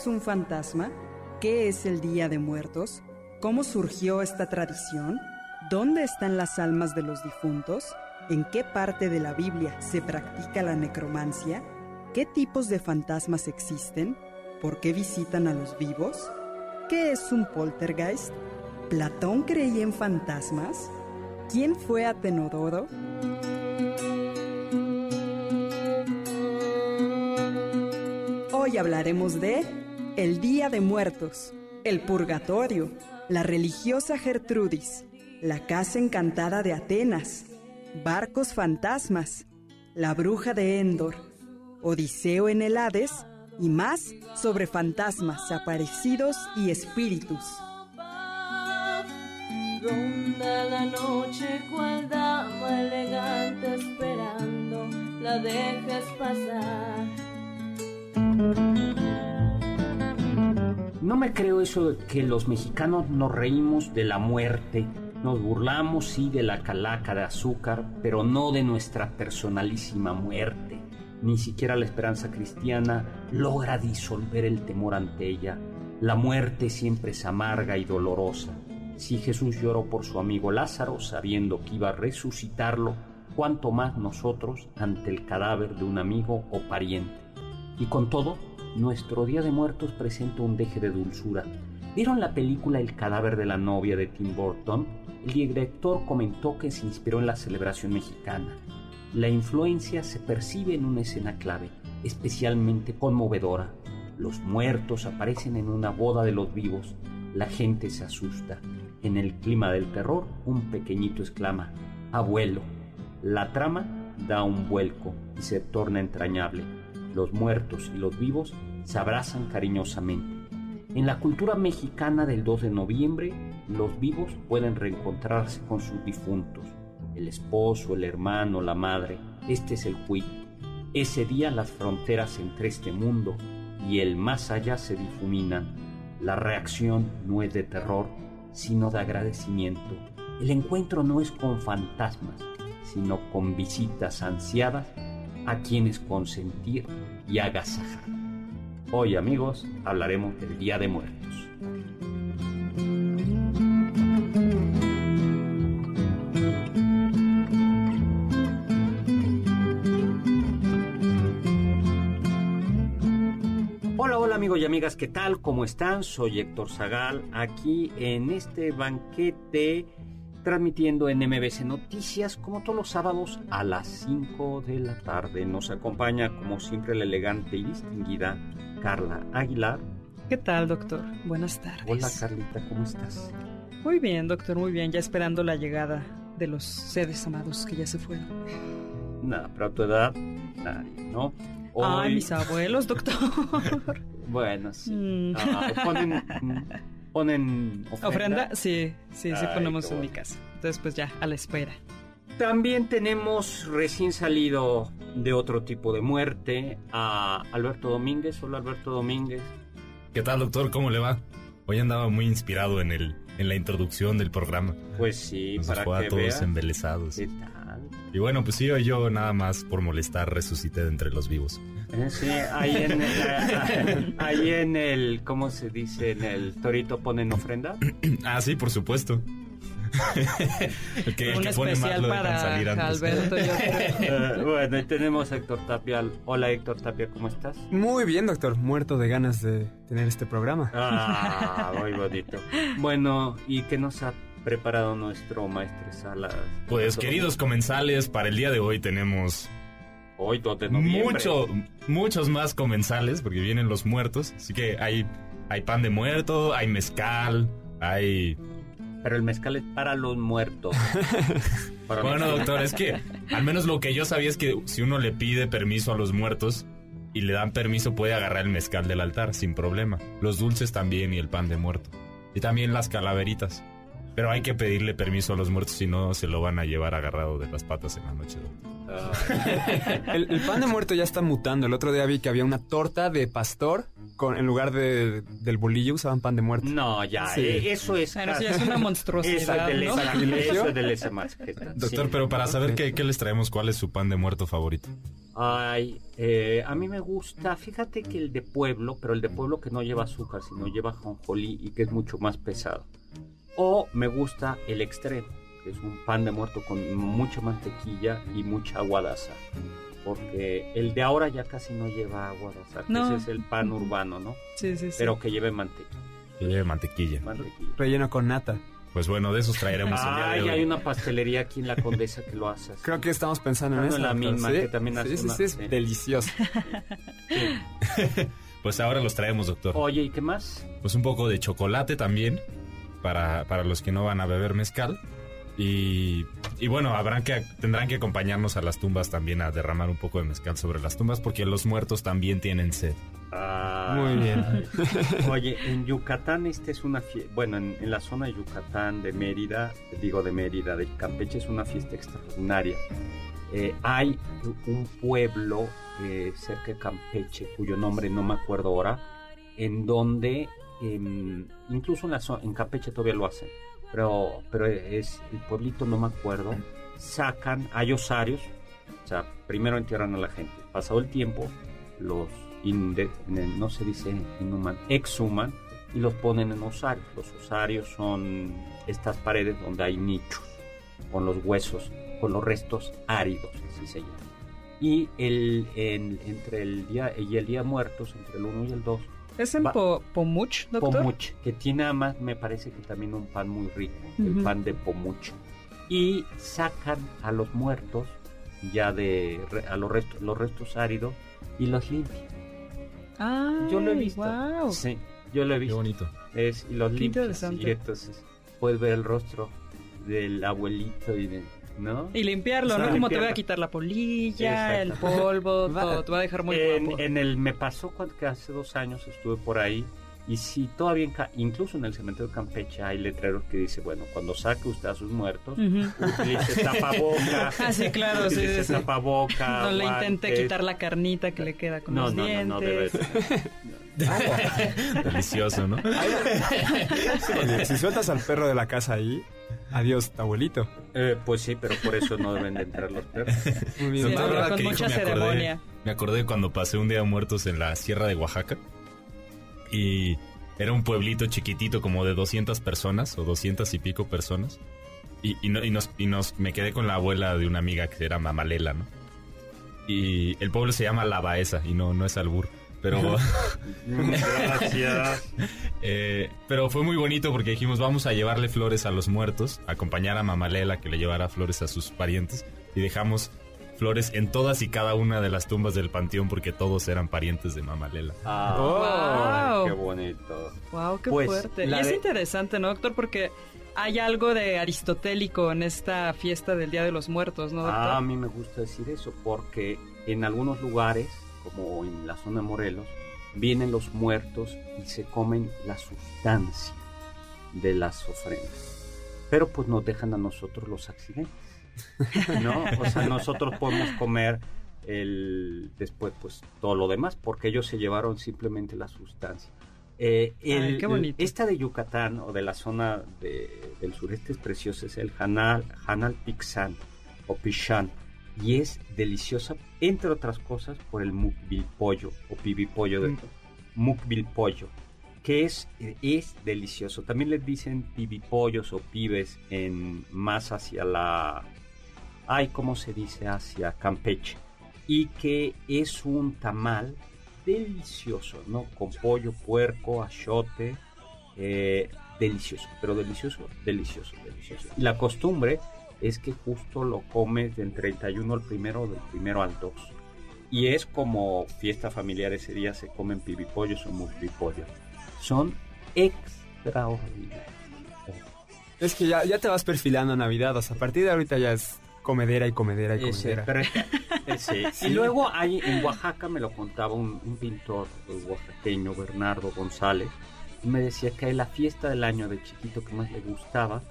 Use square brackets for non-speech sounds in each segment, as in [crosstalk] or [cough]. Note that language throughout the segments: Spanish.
Es un fantasma? ¿Qué es el Día de Muertos? ¿Cómo surgió esta tradición? ¿Dónde están las almas de los difuntos? ¿En qué parte de la Biblia se practica la necromancia? ¿Qué tipos de fantasmas existen? ¿Por qué visitan a los vivos? ¿Qué es un poltergeist? ¿Platón creía en fantasmas? ¿Quién fue Atenodoro? Hoy hablaremos de el Día de Muertos, el Purgatorio, la religiosa Gertrudis, la Casa Encantada de Atenas, barcos fantasmas, la Bruja de Endor, Odiseo en el Hades y más sobre fantasmas, aparecidos y espíritus. Ronda la noche cual dama elegante esperando la dejes pasar. No me creo eso de que los mexicanos nos reímos de la muerte. Nos burlamos, sí, de la calaca de azúcar, pero no de nuestra personalísima muerte. Ni siquiera la esperanza cristiana logra disolver el temor ante ella. La muerte siempre es amarga y dolorosa. Si Jesús lloró por su amigo Lázaro, sabiendo que iba a resucitarlo, cuánto más nosotros ante el cadáver de un amigo o pariente. Y con todo, nuestro Día de Muertos presenta un deje de dulzura. ¿Vieron la película El cadáver de la novia de Tim Burton? El director comentó que se inspiró en la celebración mexicana. La influencia se percibe en una escena clave, especialmente conmovedora. Los muertos aparecen en una boda de los vivos. La gente se asusta. En el clima del terror, un pequeñito exclama, abuelo. La trama da un vuelco y se torna entrañable. Los muertos y los vivos se abrazan cariñosamente. En la cultura mexicana del 2 de noviembre, los vivos pueden reencontrarse con sus difuntos, el esposo, el hermano, la madre. Este es el cuit. Ese día las fronteras entre este mundo y el más allá se difuminan. La reacción no es de terror, sino de agradecimiento. El encuentro no es con fantasmas, sino con visitas ansiadas a quienes consentir y agasajar. Hoy amigos hablaremos del Día de Muertos. Hola, hola amigos y amigas, ¿qué tal? ¿Cómo están? Soy Héctor Zagal, aquí en este banquete transmitiendo en MBC Noticias como todos los sábados a las 5 de la tarde. Nos acompaña como siempre la elegante y distinguida Carla Aguilar. ¿Qué tal, doctor? Buenas tardes. Hola Carlita, ¿cómo estás? Muy bien, doctor, muy bien. Ya esperando la llegada de los seres amados que ya se fueron. Nada, pero a tu edad, nadie, ¿no? Ay, mis abuelos, doctor. [laughs] bueno, sí. Mm. Ah, ponen, [laughs] ponen ofrenda. ¿Ofrenda? Sí, sí, sí Ay, ponemos en mi casa. Entonces, pues ya, a la espera. También tenemos recién salido de otro tipo de muerte a Alberto Domínguez. Hola Alberto Domínguez. ¿Qué tal, doctor? ¿Cómo le va? Hoy andaba muy inspirado en el en la introducción del programa. Pues sí, Nos para dejó a que todos vean. embelesados. ¿Qué tal? Y bueno, pues sí, hoy yo nada más por molestar resucité de entre los vivos. Eh, Sí, ahí en, el, [laughs] ahí en el, ¿cómo se dice? En el torito ponen ofrenda. ah, sí, por supuesto. [laughs] el que, el Un que pone más especial para salir antes. Alberto. yo. [laughs] Eh, bueno, y tenemos a Héctor Tapia. Hola Héctor Tapia, ¿cómo estás? Muy bien, doctor. Muerto de ganas de tener este programa. Ah, muy bonito. Bueno, ¿y qué nos ha preparado nuestro maestro Salas? Pues queridos comensales, para el día de hoy tenemos Hoy 2 de noviembre. mucho, muchos más comensales, porque vienen los muertos. Así que hay, hay pan de muerto, hay mezcal, hay... Pero el mezcal es para los muertos. [laughs] Para Bueno, doctor, es que al menos lo que yo sabía es que si uno le pide permiso a los muertos, y le dan permiso puede agarrar el mezcal del altar sin problema. Los dulces también y el pan de muerto. Y también las calaveritas. Pero hay que pedirle permiso a los muertos si no se lo van a llevar agarrado de las patas en la noche. [laughs] El, el pan de muerto ya está mutando. El otro día vi que había una torta de pastor con, en lugar de, del bolillo usaban pan de muerto. No, ya, Sí. eh, eso es... Bueno, sí, es una [laughs] monstruosidad, es de ¿no? eso es de lesa [laughs] masqueta. Doctor, Sí. pero para saber qué, qué les traemos, ¿cuál es su pan de muerto favorito? Ay, eh, a mí me gusta, fíjate que el de pueblo, pero el de pueblo que no lleva azúcar, sino lleva jonjolí y que es mucho más pesado. O me gusta el extremo, que es un pan de muerto con mucha mantequilla y mucha agua de azahar. Porque el de ahora ya casi no lleva agua de azahar, que No. ese es el pan urbano, ¿no? Sí, sí, sí. Pero que lleve mantequilla. Que lleve mantequilla. mantequilla. Relleno con nata. Pues bueno, de esos traeremos el día de hoy. hay una pastelería aquí en la Condesa que lo hace. así. Creo que estamos pensando en no, eso. la misma, ¿Sí? que también hace Sí, sí, una- sí, es sí. delicioso. [laughs] Pues ahora los traemos, doctor. Oye, ¿y qué más? Pues un poco de chocolate también, para, para los que no van a beber mezcal. Y, y bueno, habrán que, tendrán que acompañarnos a las tumbas también a derramar un poco de mezcal sobre las tumbas, porque los muertos también tienen sed. Ah, Muy bien. [laughs] Oye, en Yucatán esta es una fiesta, bueno, en, en la zona de Yucatán, de Mérida, digo de Mérida, de Campeche, es una fiesta extraordinaria. Eh, hay un pueblo eh, cerca de Campeche, cuyo nombre no me acuerdo ahora, en donde, em, incluso en, la en Campeche todavía lo hacen, pero, pero es el pueblito, no me acuerdo, sacan, hay osarios, o sea, primero entierran a la gente, pasado el tiempo, los inde- no se dice inhuman, exhuman y los ponen en osarios. Los osarios son estas paredes donde hay nichos con los huesos, con los restos áridos, así se llama. Y el, en- entre el día y el día muertos, entre el 1 y el 2, ¿Es en Po- Pomuch, doctor? Pomuch, que tiene además, me parece que también un pan muy rico, el pan de Pomuch. Y sacan a los muertos, ya de a los restos, los restos áridos, y los limpian. Ah, Yo lo he visto. Wow. Sí, yo lo he Qué visto. bonito. Es, y los Qué limpias. Y entonces puedes ver el rostro del abuelito y de, ¿no? Y limpiarlo, O sea, ¿no? Como te voy a quitar la polilla, el polvo, [laughs] Va- todo. Te va a dejar muy en, guapo. en el me pasó cuando que hace dos años estuve por ahí y sí todavía incluso en el cementerio de Campeche hay letreros que dice bueno cuando saque usted a sus muertos Ujú. utilice tapaboca [laughs] Ah, sí, claro, sí, utilice sí, sí. tapaboca No le intente guantes. quitar la carnita que le queda con no los no, no dientes. no debe ser. Delicioso, ¿no? [laughs] Oye, si sueltas al perro de la casa ahí, adiós, abuelito. Eh, pues sí pero por eso no deben de entrar los perros [laughs] Muy bien. Sí, con que dijo, mucha me acordé, ceremonia. me acordé cuando pasé un día de muertos en la Sierra de Oaxaca. Y era un pueblito chiquitito, como de 200 personas o 200 y pico personas. Y, y no- y nos, y nos me quedé con la abuela de una amiga que era Mamalela, ¿no? Y el pueblo se llama La Baeza y no, no es albur. Pero, [laughs] gracias eh, pero fue muy bonito porque dijimos vamos a llevarle flores a los muertos, acompañar a Mamalela que le llevara flores a sus parientes y dejamos flores en todas y cada una de las tumbas del panteón porque todos eran parientes de Mamalela. ah, Wow. qué bonito Wow, qué Pues, fuerte. Y es de- interesante, ¿no, doctor? Porque hay algo de aristotélico en esta fiesta del Día de los Muertos, ¿no, doctor? Ah, a mí me gusta decir eso porque en algunos lugares, como en la zona de Morelos, vienen los muertos y se comen la sustancia de las ofrendas. Pero pues nos dejan a nosotros los accidentes. ¿No? O sea, nosotros podemos comer el después pues todo lo demás porque ellos se llevaron simplemente la sustancia. Eh, el- Ay, qué bonito. Esta de Yucatán o de la zona de- del sureste es preciosa, es el Hanal, Hanal Pixan o Pichán y es deliciosa, entre otras cosas, por el mukbil pollo o pibipollo de mukbil pollo, que es, es delicioso. También les dicen pibipollos o pibes en más hacia la... Ay, ¿cómo se dice? Hacia Campeche. Y que es un tamal delicioso, ¿no? Con pollo, puerco, achote, eh, delicioso, pero delicioso, delicioso, delicioso. Y la costumbre es que justo lo comes del 31 al primero, del primero al 2. Y es como fiesta familiar ese día, se comen pibipollos o multipollos. Son extraordinarios. Es que ya, ya te vas perfilando a Navidad, o sea, a partir de ahorita ya es comedera y comedera y Ese, comedera. [laughs] Sí. Y luego hay en Oaxaca, me lo contaba un, un pintor oaxaqueño, Bernardo González, y me decía que la fiesta del año de chiquito que más le gustaba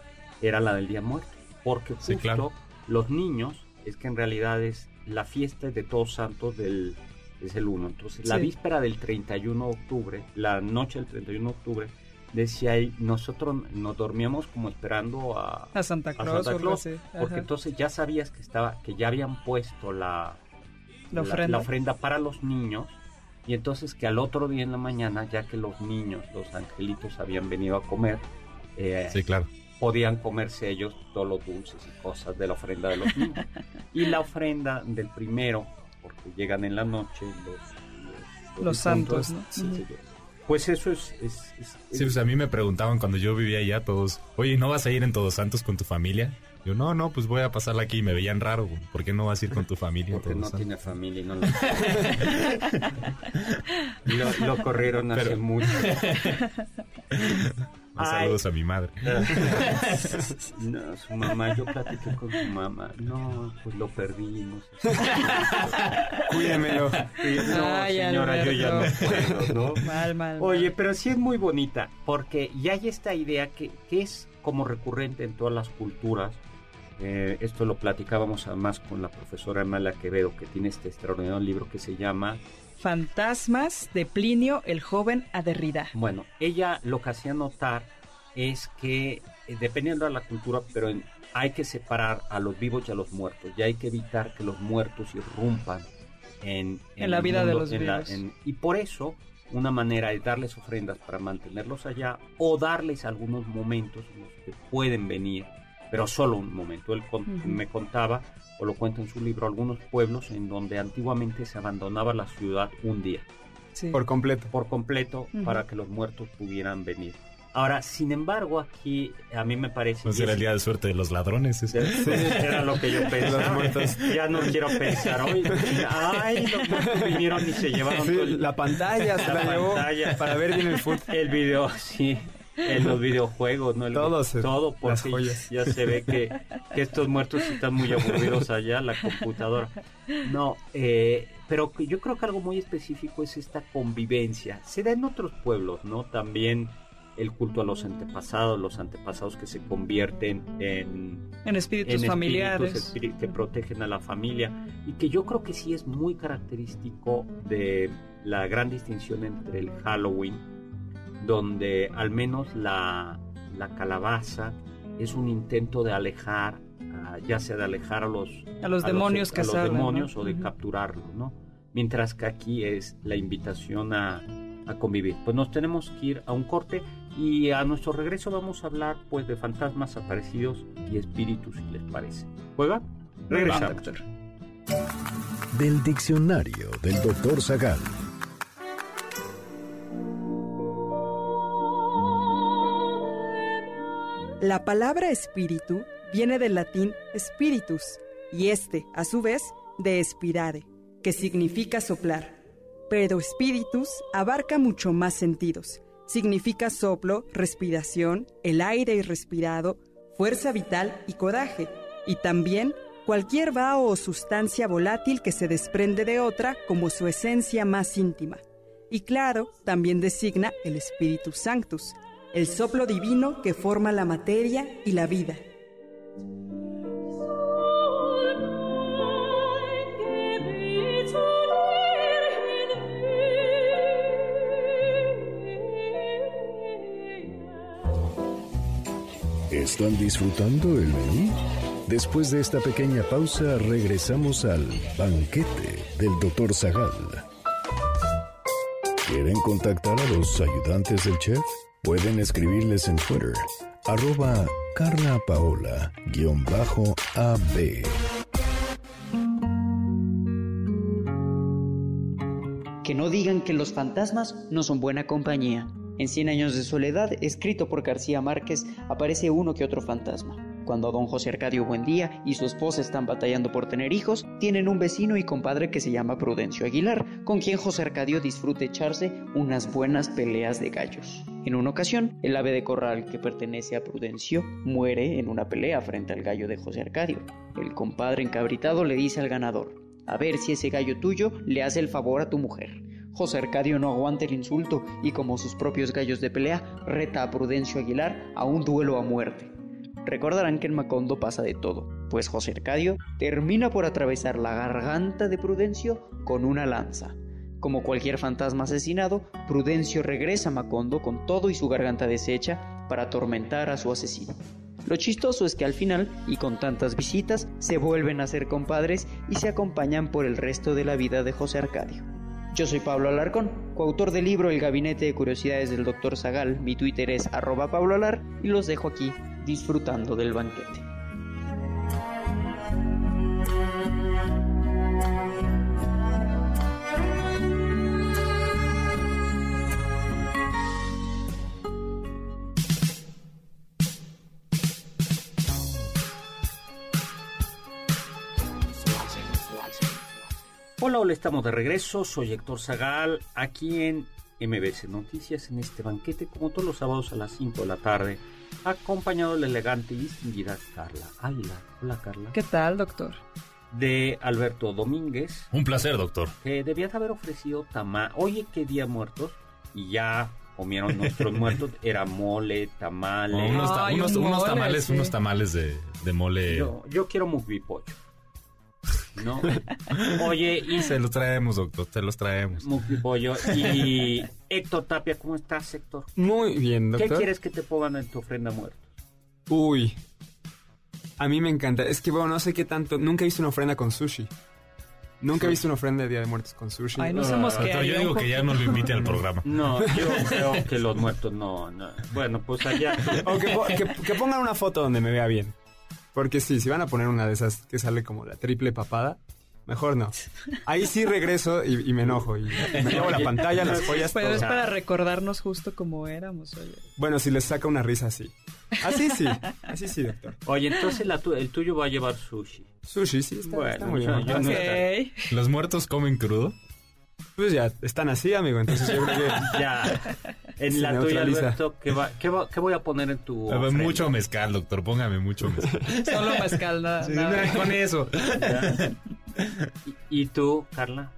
era la del Día Muerto, porque Sí, justo claro. los niños, es que en realidad es la fiesta de Todos Santos del es el 1. Entonces, la víspera del 31 de octubre, la noche del 31 de octubre, decía ahí, nosotros nos dormíamos como esperando a, A Santa a Claus. Santa o algo Claus, porque Ajá. entonces ya sabías que estaba que ya habían puesto la, La ofrenda. ofrenda para los niños y entonces que al otro día en la mañana ya que los niños los angelitos habían venido a comer eh, Sí, claro. Podían comerse ellos todos los dulces y cosas de la ofrenda de los niños [laughs] y la ofrenda del primero porque llegan en la noche los Los santos, ¿no? sí, Ujú. sí, pues eso es, es- es- Sí, pues a mí me preguntaban cuando yo vivía allá todos, oye, ¿no vas a ir en Todos Santos con tu familia? Yo, no, no, pues voy a pasarla aquí. Y me veían raro, güey. ¿por qué no vas a ir con tu familia en porque Todos no Santos? tiene familia y no [laughs] lo... [laughs] lo, lo corrieron hace Pero- mucho. Saludos a mi madre. [laughs] No, su mamá, yo platiqué con su mamá. No, pues lo perdimos. [laughs] Cuídemelo. No, Ay, señora, yo ya no puedo, ¿no? [laughs] Mal, mal. Oye, mal. pero sí es muy bonita, porque ya hay esta idea que, que es como recurrente en todas las culturas. Eh, esto lo platicábamos además con la profesora Amalia Quevedo, que tiene este extraordinario libro que se llama Fantasmas de Plinio el joven a Derrida. Bueno, ella lo que hacía notar es que, eh, dependiendo de la cultura, pero en- hay que separar a los vivos y a los muertos. Y hay que evitar que los muertos irrumpan en, En la el vida de mundo, los en la- vivos. en- y por eso, una manera es darles ofrendas para mantenerlos allá o darles algunos momentos en los que pueden venir, pero solo un momento. Él con- Ujú. me contaba, o lo cuenta en su libro, algunos pueblos en donde antiguamente se abandonaba la ciudad un día Sí. Por completo. por completo para que los muertos pudieran venir. Ahora, sin embargo, aquí a mí me parece... Pues y era es- el día de suerte de los ladrones. ese. Era lo que yo [laughs] pensaba. Los muertos. Ya no quiero pensar hoy. Ay, los muertos vinieron y se llevaron Sí, todo el- la pantalla se La la, llevó pantalla. para ver bien el fútbol. el video, sí. En los videojuegos, ¿no? El- Todos, eh, todo, las porque joyas. ya se ve que, que estos muertos están muy aburridos allá, la computadora. No, eh, pero que yo creo que algo muy específico es esta convivencia. Se da en otros pueblos, ¿no? También el culto a los antepasados, los antepasados que se convierten en, En espíritus en familiares. espíritus espíri- que protegen a la familia y que yo creo que sí es muy característico de la gran distinción entre el Halloween, donde al menos la, la calabaza es un intento de alejar, ah, ya sea de alejar a los, a los demonios a que los salen. ¿no? demonios o de Ujú. capturarlos, ¿no? Mientras que aquí es la invitación a, a convivir. Pues nos tenemos que ir a un corte y a nuestro regreso vamos a hablar pues de fantasmas aparecidos y espíritus, si les parece. ¿Juega? Regresamos. Del diccionario del doctor Zagal. La palabra espíritu viene del latín spiritus y este, a su vez, de spirare, que significa soplar. Pero spiritus abarca mucho más sentidos. Significa soplo, respiración, el aire irrespirado, fuerza vital y coraje, y también cualquier vaho o sustancia volátil que se desprende de otra como su esencia más íntima. Y claro, también designa el Spiritus Sanctus, el soplo divino que forma la materia y la vida. ¿Están disfrutando el menú? Después de esta pequeña pausa, regresamos al banquete del Dr. Zagal. ¿Quieren contactar a los ayudantes del chef? Pueden escribirles en Twitter, arroba Carla Paola, guion bajo AB. Que no digan que los fantasmas no son buena compañía. En Cien años de soledad, escrito por García Márquez, aparece uno que otro fantasma. Cuando don José Arcadio Buendía y su esposa están batallando por tener hijos, tienen un vecino y compadre que se llama Prudencio Aguilar, con quien José Arcadio disfruta echarse unas buenas peleas de gallos. En una ocasión, el ave de corral que pertenece a Prudencio muere en una pelea frente al gallo de José Arcadio. El compadre encabritado le dice al ganador, a ver si ese gallo tuyo le hace el favor a tu mujer. José Arcadio no aguanta el insulto y como sus propios gallos de pelea, reta a Prudencio Aguilar a un duelo a muerte. Recordarán que en Macondo pasa de todo, pues José Arcadio termina por atravesar la garganta de Prudencio con una lanza. Como cualquier fantasma asesinado, Prudencio regresa a Macondo con todo y su garganta deshecha para atormentar a su asesino. Lo chistoso es que al final, y con tantas visitas, se vuelven a ser compadres y se acompañan por el resto de la vida de José Arcadio. Yo soy Pablo Alarcón, coautor del libro El Gabinete de Curiosidades del Dr. Zagal. Mi Twitter es arroba Pablo Alar y los dejo aquí disfrutando del banquete. Hola, hola, estamos de regreso. Soy Héctor Zagal, aquí en MBC Noticias, en este banquete, como todos los sábados a las 5 de la tarde, acompañado de la elegante y distinguida Carla Águila. Hola, Carla. ¿Qué tal, doctor? De Alberto Domínguez, Un placer, doctor. que debías haber ofrecido tamal. Oye, qué día muertos, y ya comieron nuestros [laughs] muertos. Era mole, tamales. Unos, ta- Ay, unos- un unos mole, tamales, sí. unos tamales de, de mole. Yo, yo quiero mukbi pollo. ¿No? [laughs] Oye, y Se los traemos, doctor, se los traemos. pollo. Y [laughs] Héctor Tapia, ¿cómo estás, Héctor? Muy bien, ¿Qué doctor. quieres que te pongan en tu ofrenda muerta? Uy. A mí me encanta. Es que, bueno, no sé qué tanto. Nunca he visto una ofrenda con sushi. Nunca he visto una ofrenda de Día de Muertos con sushi. Ay, no somos que Doctor, yo digo que ya no lo invite al programa. No, yo [laughs] creo que los muertos no, no. Bueno, pues allá. O que, po- que- que pongan una foto donde me vea bien. Porque sí, si van a poner una de esas que sale como la triple papada, mejor no. Ahí sí regreso y, y me enojo. Y me llevo la pantalla, las joyas, Pero todo. es para recordarnos justo como éramos, oye. Bueno, si les saca una risa así. Así sí. Así sí, doctor. Oye, entonces la tu- el tuyo va a llevar sushi. Sushi, sí, está, Bueno, está muy bien. yo no- Ok. ¿Los muertos comen crudo? Pues ya, están así, amigo. Entonces yo creo que... [laughs] Ya. [laughs] En Se la tuya. Alberto, ¿qué, va, qué, va- qué voy a poner en tu. Ver, mucho mezcal, doctor, póngame mucho mezcal. [laughs] Solo mezcal, nada. nada. con eso. ¿Y, y tú, Carla?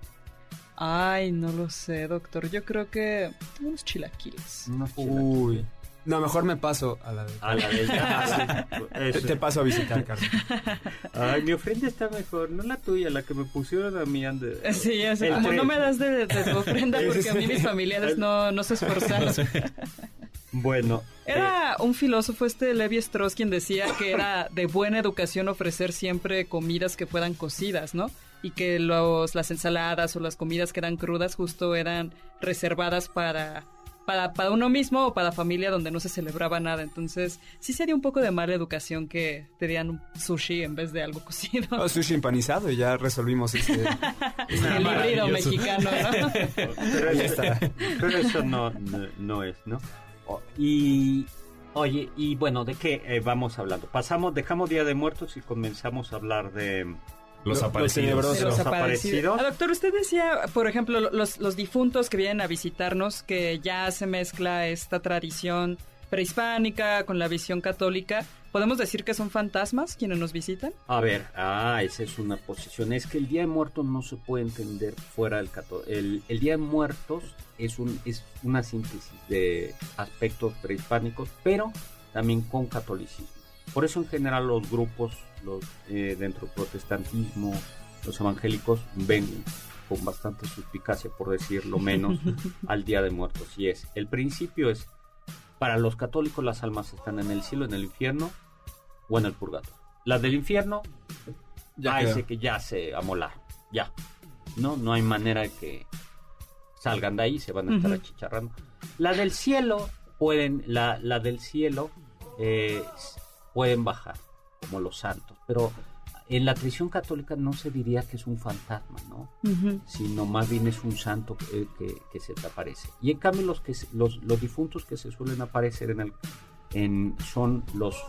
Ay, no lo sé, doctor. Yo creo que unos chilaquiles. Unos Uy. No, mejor me paso a la de... A la [laughs] ah, sí. Te, Eso. te paso a visitar, Carlos. [laughs] Ay, mi ofrenda está mejor, no la tuya, la que me pusieron a mí. ande- Sí, así El como no me das de, de tu ofrenda porque a mí mis familiares no, no se esforzaron. [laughs] Bueno, Era un filósofo este Levi Strauss quien decía que era de buena educación ofrecer siempre comidas que fueran cocidas, ¿no? Y que los, las ensaladas o las comidas que eran crudas justo eran reservadas para, para, para uno mismo o para familia donde no se celebraba nada. Entonces, sí sería un poco de mala educación que te dieran un sushi en vez de algo [laughs] cocido. Oh, sushi empanizado y ya resolvimos este... [laughs] El híbrido mexicano, ¿no? [laughs] pero, eso, está. pero eso no, no, no es, ¿no? Y, oye, y bueno, ¿de qué eh, vamos hablando? Pasamos, dejamos Día de Muertos y comenzamos a hablar de... Los Lo- aparecidos. los los Los aparecidos. aparecidos. Ah, doctor, usted decía, por ejemplo, los, los difuntos que vienen a visitarnos, que ya se mezcla esta tradición prehispánica con la visión católica. ¿Podemos decir que son fantasmas quienes nos visitan? A ver, ah, esa es una posición. Es que el Día de Muertos no se puede entender fuera del católico. El, el Día de Muertos es, un, es una síntesis de aspectos prehispánicos, pero también con catolicismo. Por eso en general los grupos los, eh, dentro del protestantismo, los evangélicos, ven con bastante suspicacia, por decirlo menos, [laughs] al Día de Muertos. Y es, el principio es, para los católicos las almas están en el cielo, en el infierno o en el purgatorio. Las del infierno, Ya ese que ya se amolar, ya. No, no hay manera de que salgan de ahí, se van a estar Ujú. achicharrando. La del cielo, pueden, la, la del cielo, eh, pueden bajar, como los santos, pero en la tradición católica no se diría que es un fantasma, ¿no? sino más bien es un santo que, que- que se te aparece. Y en cambio los, que se- los, los difuntos que se suelen aparecer en el, en, son los,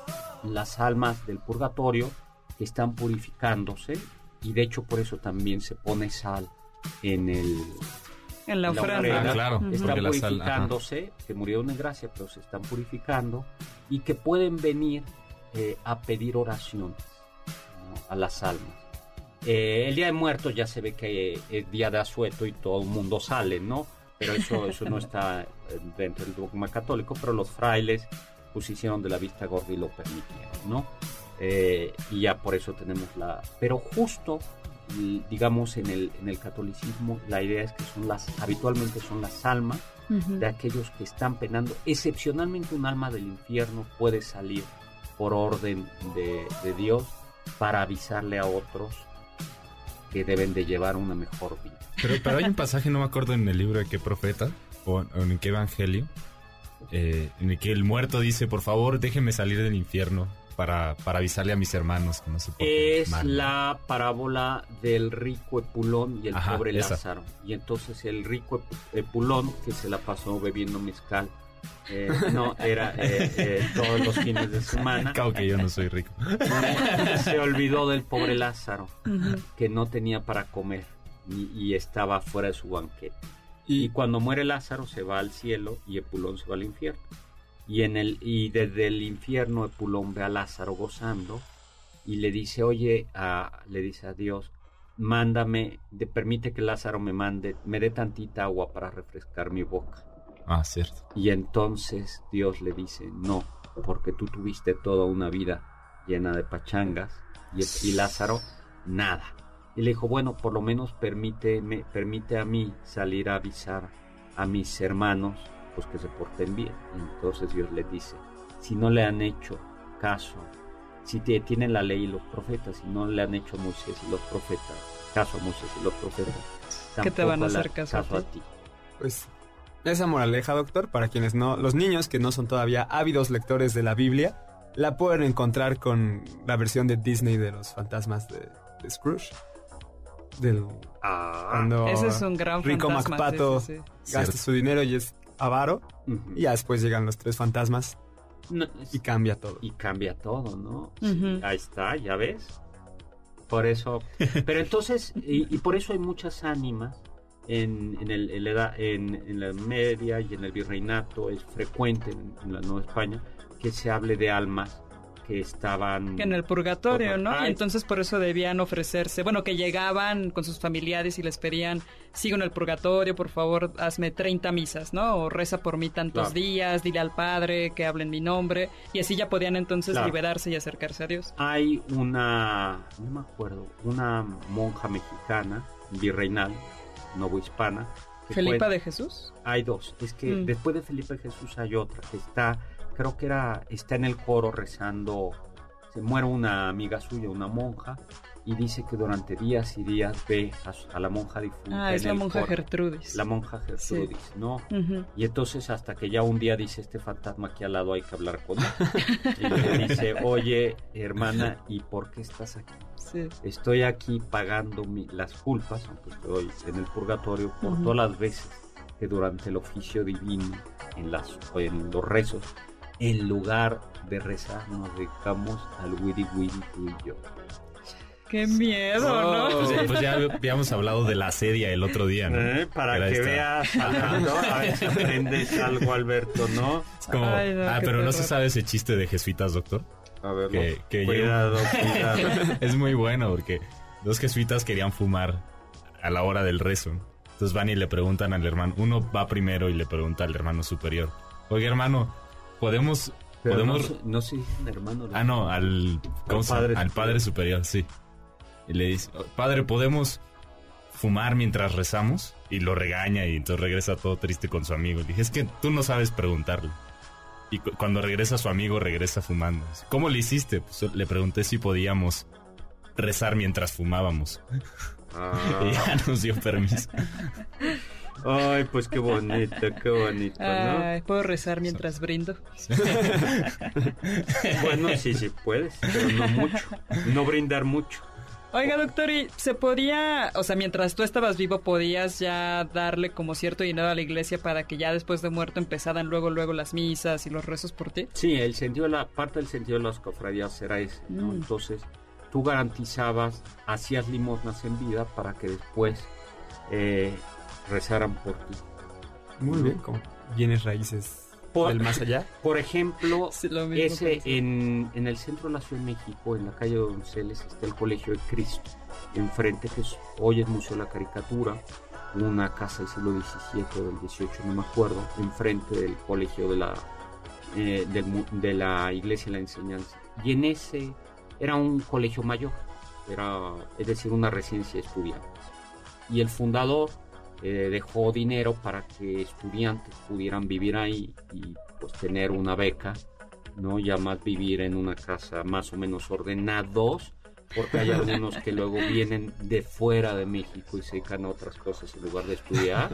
las almas del purgatorio que están purificándose y de hecho por eso también se pone sal en el... En la en la ofrenda. Ah, claro. Están porque la sal, purificándose, que murieron en gracia, pero se están purificando y que pueden venir eh, a pedir oraciones ¿no? a las almas. Eh, el Día de Muertos ya se ve que es día de asueto y todo el mundo sale, ¿no? Pero eso, [laughs] eso no está eh, dentro del dogma católico, pero los frailes pues hicieron de la vista gorda y lo permitieron, ¿no? Eh, y ya por eso tenemos la... Pero justo, digamos, en el, en el catolicismo la idea es que son las, habitualmente son las almas de aquellos que están penando. Excepcionalmente un alma del infierno puede salir por orden de, de Dios para avisarle a otros que deben de llevar una mejor vida. Pero, pero hay un pasaje, no me acuerdo en el libro de qué profeta o, en qué evangelio, eh, en el que el muerto dice, por favor, déjeme salir del infierno para, para avisarle a mis hermanos que no se Es la parábola del rico Epulón y el pobre Lázaro. Y entonces el rico Epulón, que se la pasó bebiendo mezcal, eh, no, era eh, eh, todos los fines de semana. Claro que yo no soy rico. Se olvidó del pobre Lázaro, que no tenía para comer y, estaba fuera de su banquete. Y, cuando muere Lázaro se va al cielo y Epulón se va al infierno. Y, en el, y desde el infierno Epulón ve a Lázaro gozando y le dice, oye, le dice a Dios, mándame, de, permite que Lázaro me mande, me dé tantita agua para refrescar mi boca. Ah, cierto. Y entonces Dios le dice, no, porque tú tuviste toda una vida llena de pachangas y, Lázaro, nada. Y le dijo, bueno, por lo menos permíteme, permite a mí salir a avisar a mis hermanos, pues que se porten bien. Y entonces Dios le dice, si no le han hecho caso, si tienen la ley y los profetas, si no le han hecho Moisés y los profetas, caso a Moisés y los profetas, ¿qué te van a hacer caso, a, ti? Pues esa moraleja, doctor, para quienes no, los niños que no son todavía ávidos lectores de la Biblia, la pueden encontrar con la versión de Disney de los fantasmas de, Scrooge. Del, ah, cuando ese es un gran Rico MacPato gasta su dinero y es avaro. Y ya después llegan los tres fantasmas y cambia todo. Y cambia todo, ¿no? ahí está, ya ves. Por eso. Pero entonces, y por eso hay muchas ánimas en, en, el, en, en, la media y en el virreinato es frecuente en, la Nueva España que se hable de almas que estaban en el purgatorio, ¿no? entonces por eso debían ofrecerse, bueno, que llegaban con sus familiares y les pedían, sigo en el purgatorio, por favor, hazme 30 misas, ¿no? O reza por mí tantos días, dile al Padre que hable en mi nombre, y así ya podían entonces liberarse y acercarse a Dios. Hay una, no me acuerdo, una monja mexicana, virreinal, novohispana. ¿Felipa de Jesús? Hay dos. Es que mm. después de Felipe de Jesús hay otra que está, creo que era, está en el coro rezando. Se muere una amiga suya, una monja, y dice que durante días y días ve a, la monja difunta. Ah, es la monja Gertrudis. La monja Gertrudis, ¿no? Y entonces hasta que ya un día dice este fantasma aquí al lado hay que hablar con él. [laughs] y le dice, oye, hermana, ¿y por qué estás aquí? Estoy aquí pagando las culpas, aunque estoy en el purgatorio, por todas las veces que durante el oficio divino, en, las, en los rezos, en lugar de rezar, nos dedicamos al wiri wiri tú y yo. Qué miedo, ¿no? Oh. Pues, pues, ya habíamos hablado de la sedia el otro día, ¿no? Eh, para que veas, a ver si aprendes algo, Alberto, ¿no? ah, pero no se sabe ese chiste de jesuitas, doctor. A ver, que, cuidado, [laughs] cuidado. es muy bueno porque dos jesuitas querían fumar a la hora del rezo. Entonces van y le preguntan al hermano, uno va primero y le pregunta al hermano superior, oye hermano, podemos... podemos... No, sé, hermano. Ah, no, al, padre, al padre superior, sí. Y le dice, padre, ¿podemos fumar mientras rezamos? Y lo regaña y entonces regresa todo triste con su amigo. Le dije, es que tú no sabes preguntarle. Y cuando regresa su amigo, regresa fumando. ¿Cómo le hiciste? Pues le pregunté si podíamos rezar mientras fumábamos. Ah. [laughs] y ya nos dio permiso. [laughs] Ay, pues qué bonito, qué bonito, ¿no? ¿Puedo rezar mientras brindo? [laughs] bueno, sí, sí puedes, pero no mucho. No brindar mucho. Oiga, doctor, ¿y se podía, o sea, mientras tú estabas vivo, podías ya darle como cierto dinero a la iglesia para que ya después de muerto empezaran luego, luego las misas y los rezos por ti? Sí, el sentido, la parte del sentido de las cofradías era ese, ¿no? Mm. Entonces, tú garantizabas, hacías limosnas en vida para que después eh, rezaran por ti. Muy bien, como bienes raíces Por- del más allá. [laughs] Por ejemplo, [laughs] Sí, ese en, en el centro de la Ciudad de México, en la calle de Donceles, está el Colegio de Cristo. Enfrente, que es- hoy es Museo de la Caricatura, una casa del siglo XVII o del XVIII, no me acuerdo, enfrente del Colegio de la, eh, del de la Iglesia de la Enseñanza. Y en ese era un colegio mayor, era, es decir, una residencia de estudiantes. Y el fundador eh, dejó dinero para que estudiantes pudieran vivir ahí y pues tener una beca, ¿no? Ya más vivir en una casa más o menos ordenados, porque hay algunos que luego vienen de fuera de México y se dedican a otras cosas en lugar de estudiar.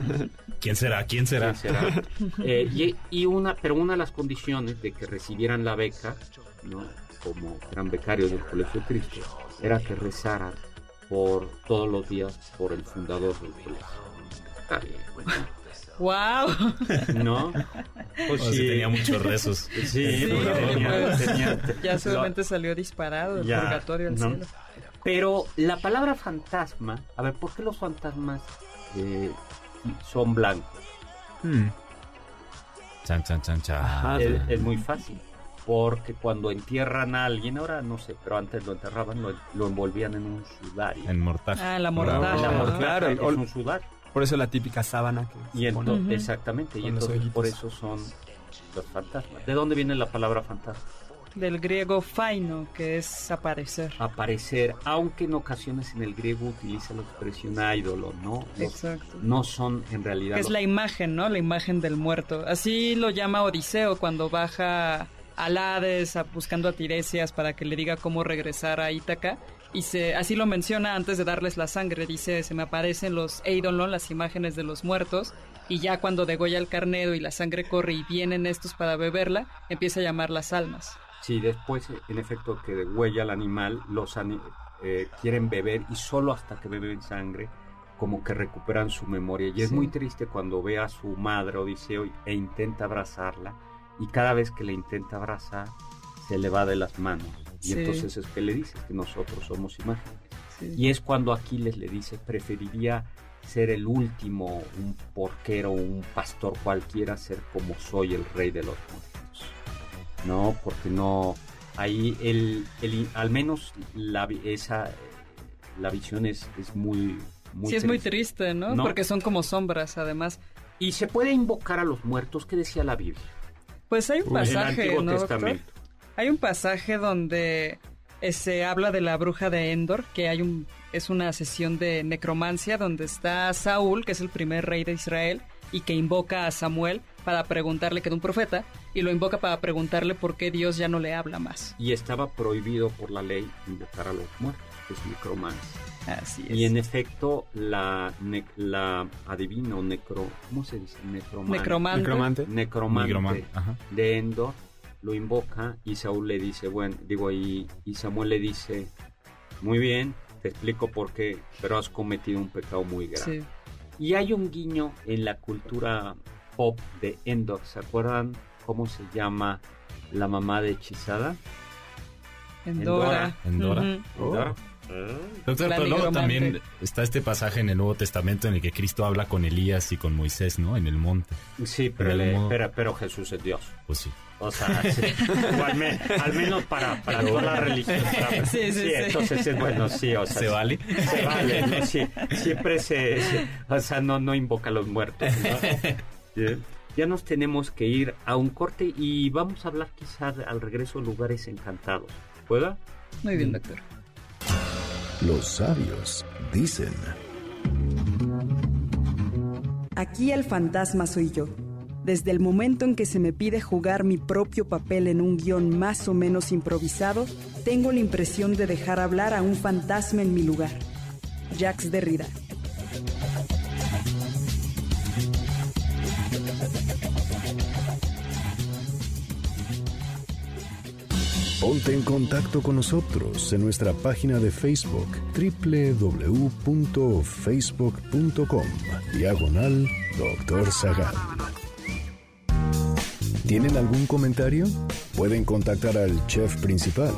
¿Quién será? ¿Quién será? ¿Quién será? Eh, y, y una, pero una de las condiciones de que recibieran la beca, ¿no? como eran becarios del Colegio Cristo, era que rezaran por todos los días por el fundador del colegio. ¡Wow! ¿no? Pues O sea, tenía muchos rezos. Sí, Sí, tenía- pues, tenía- Ya lo- seguramente salió disparado del Ya, purgatorio al ¿no? cielo. Pero la palabra fantasma, a ver, ¿por qué los fantasmas eh, son blancos? Hmm. Chan, chan, chan, chan. Ajá. es, es muy fácil. Porque cuando entierran a alguien, ahora no sé, pero antes lo enterraban, lo, lo envolvían en un sudario. En mortal. Ah, la Bravo. mortaja. La Ah, mortaja claro, es el- un sudario. Por eso la típica sábana que Y se pone. entonces, Ujú. exactamente, y entonces por eso son los fantasmas. ¿De dónde viene la palabra fantasma? Del griego faino, que es aparecer. Aparecer, aunque en ocasiones en el griego utiliza la expresión ídolo, ¿no? Los- Exacto. no son en realidad Que es los- la imagen, ¿no? La imagen del muerto. Así lo llama Odiseo cuando baja al Hades a- buscando a Tiresias para que le diga cómo regresar a Ítaca. Y se, así lo menciona antes de darles la sangre. Dice, se me aparecen los Eidolon, las imágenes de los muertos. Y ya cuando degolla el carnero y la sangre corre y vienen estos para beberla, empieza a llamar las almas. Sí, después, en efecto, que huella al animal, los ani- eh, quieren beber y solo hasta que beben sangre, como que recuperan su memoria. Y es muy triste cuando ve a su madre, Odiseo, e intenta abrazarla, y cada vez que le intenta abrazar, se le va de las manos. Y Sí. entonces es que le dice que nosotros somos imágenes. Sí. Y es cuando Aquiles le dice, preferiría ser el último, un porquero, un pastor cualquiera, ser como soy el rey de los muertos. No, porque no, ahí el, el- al menos la, vi- esa, la visión es, es muy, muy sí, es muy triste. triste, ¿no? ¿No? Porque son como sombras, además. Y se puede invocar a los muertos, ¿qué decía la Biblia? Pues hay un En el pasaje, Antiguo ¿no, doctor? Hay un pasaje donde eh, se habla de la bruja de Endor, que hay un es una sesión de necromancia donde está Saúl, que es el primer rey de Israel, y que invoca a Samuel para preguntarle que es un profeta, y lo invoca para preguntarle por qué Dios ya no le habla más. Y estaba prohibido por la ley invocar a los muertos, que es necromancia. Así es. Y en efecto, la, ne- la adivino necro, ¿cómo se dice? Necromante. Necromante. Necromante. De Endor lo invoca y Saúl le dice, bueno, digo, y, y Samuel le dice, muy bien, te explico por qué, pero has cometido un pecado muy grave. Sí. Y hay un guiño en la cultura pop de Endor, ¿se acuerdan cómo se llama la mamá de hechizada? Endora. Endora. Endor. Doctor, pero luego también está este pasaje en el Nuevo Testamento en el que Cristo habla con Elías y con Moisés, ¿no? En el monte. Sí, pero, Del le- modo- pero, pero Jesús es Dios. Pues sí. O sea, sí. O al, me- al menos para, para toda la religión. Sí, sí, sí. Entonces es bueno, sí, o sea. ¿Se vale? Se vale, ¿no? Sí, siempre se, se- O sea, no, no invoca a los muertos. ¿no? Sí. Ya nos tenemos que ir a un corte y vamos a hablar quizás al regreso lugares encantados. ¿Pueda? Muy bien, doctor. Los sabios dicen. Aquí el fantasma soy yo. Desde el momento en que se me pide jugar mi propio papel en un guion más o menos improvisado, tengo la impresión de dejar hablar a un fantasma en mi lugar. Jacques Derrida. Ponte en contacto con nosotros en nuestra página de Facebook www.facebook.com Diagonal Doctor Zagal. ¿Tienen algún comentario? Pueden contactar al chef principal,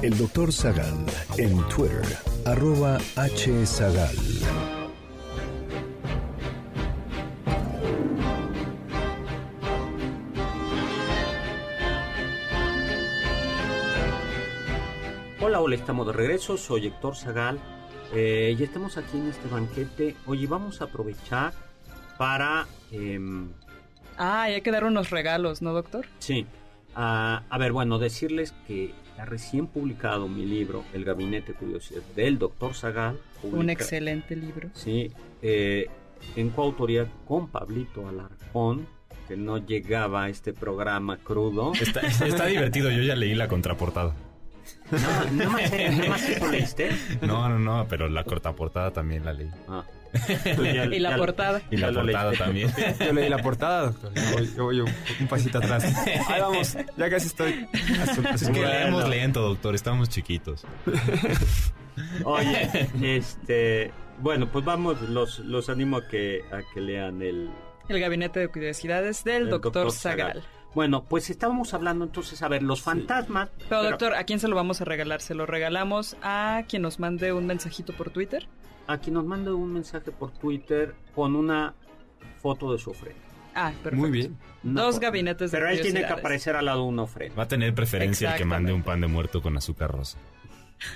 el doctor Zagal, en Twitter, arroba hzagal. Hola, hola, estamos de regreso, soy Héctor Zagal eh, y estamos aquí en este banquete. Hoy vamos a aprovechar para... Em, Ah, y hay que dar unos regalos, ¿no, doctor? sí. a- a ver, bueno, decirles que ha recién publicado mi libro, El Gabinete de Curiosidad, del Doctor Zagal. Un excelente libro. Sí, eh, en coautoría con Pablito Alarcón, que no llegaba a este programa crudo. Está, está divertido, yo ya leí la contraportada. Nada, nada más, nada más leíste. No, no, no, pero la contraportada también la leí. Ah. Ya- [laughs] Y la ya- portada. Y la portada también. [laughs] Yo leí la portada, doctor. Yo voy, un, pasito atrás. Ahí vamos, ya casi estoy. Es que leemos lento, doctor, estamos chiquitos. [laughs] Oye, este, bueno, pues vamos, los, los animo a que, a que lean el, El gabinete de curiosidades del el doctor. Zagal. Bueno, pues estábamos hablando entonces, a ver, los fantasmas. Pero, doctor, ¿a quién se lo vamos a regalar? ¿Se lo regalamos a quien nos mande un mensajito por Twitter? A quien nos mande un mensaje por Twitter con una foto de su ofrenda. Ah, perfecto. Muy bien. Una Dos foto. gabinetes de Pero él tiene que aparecer al lado de una ofrenda. Va a tener preferencia el que mande un pan de muerto con azúcar rosa.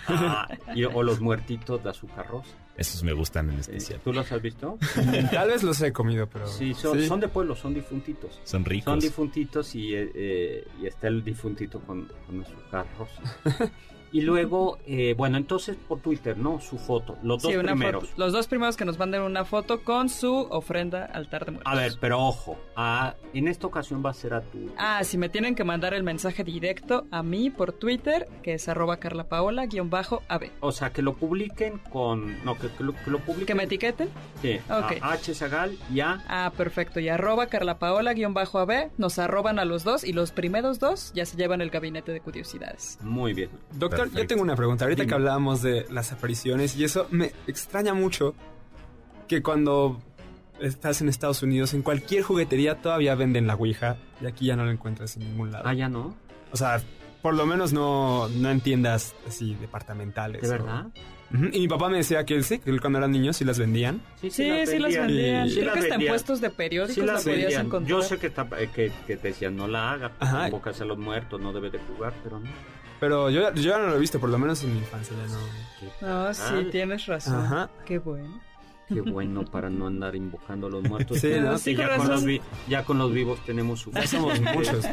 Ah, y- o los muertitos de azúcar rosa. Esos me gustan en Eh, especial. ¿Tú los has visto? [laughs] Tal vez los he comido, pero. Sí, son, son de pueblo, son difuntitos. Son ricos. Son difuntitos y, eh, eh, y está el difuntito con, con azúcar rosa. [laughs] y luego, eh, bueno, entonces por Twitter, ¿no? Su foto, los dos Sí, primeros. foto. Los dos primeros que nos manden una foto con su ofrenda altar de muertos. A ver, pero ojo, ah, en esta ocasión va a ser a tu... Ah, si me tienen que mandar el mensaje directo a mí por Twitter, que es arroba carlapaola-ab. O sea, que lo publiquen con... No, que, que lo, que lo publiquen... ¿Que me etiqueten? Sí, Ok. a H. Zagal y a... Ah, perfecto. Y arroba carlapaola-ab, nos arroban a los dos y los primeros dos ya se llevan el gabinete de curiosidades. Muy bien. Doctor, yo tengo una pregunta. Ahorita Dime. que hablábamos de las apariciones y eso, me extraña mucho que cuando estás en Estados Unidos, en cualquier juguetería todavía venden la Ouija y aquí ya no la encuentras en ningún lado. Ah, ya no. O sea, por lo menos no, no en tiendas así departamentales. ¿De o- verdad? Y mi papá me decía que él sí, que él cuando era niño sí las vendían. Sí, sí las vendían. Y- Creo las que hasta en vendían. puestos de periódicos Sí la las podías vendían. encontrar. Yo sé que, está- eh, que, que te decían no la haga, Ajá. invocas a los muertos, no debe de jugar, pero no. Pero yo, yo ya no lo he visto, por lo menos en mi infancia ya no. No, sí, Ah. tienes razón. Ajá. Qué bueno. Qué bueno para no andar invocando a los muertos. Sí, Sí, ya, con los vi- ya con los vivos tenemos su Ya somos muchos.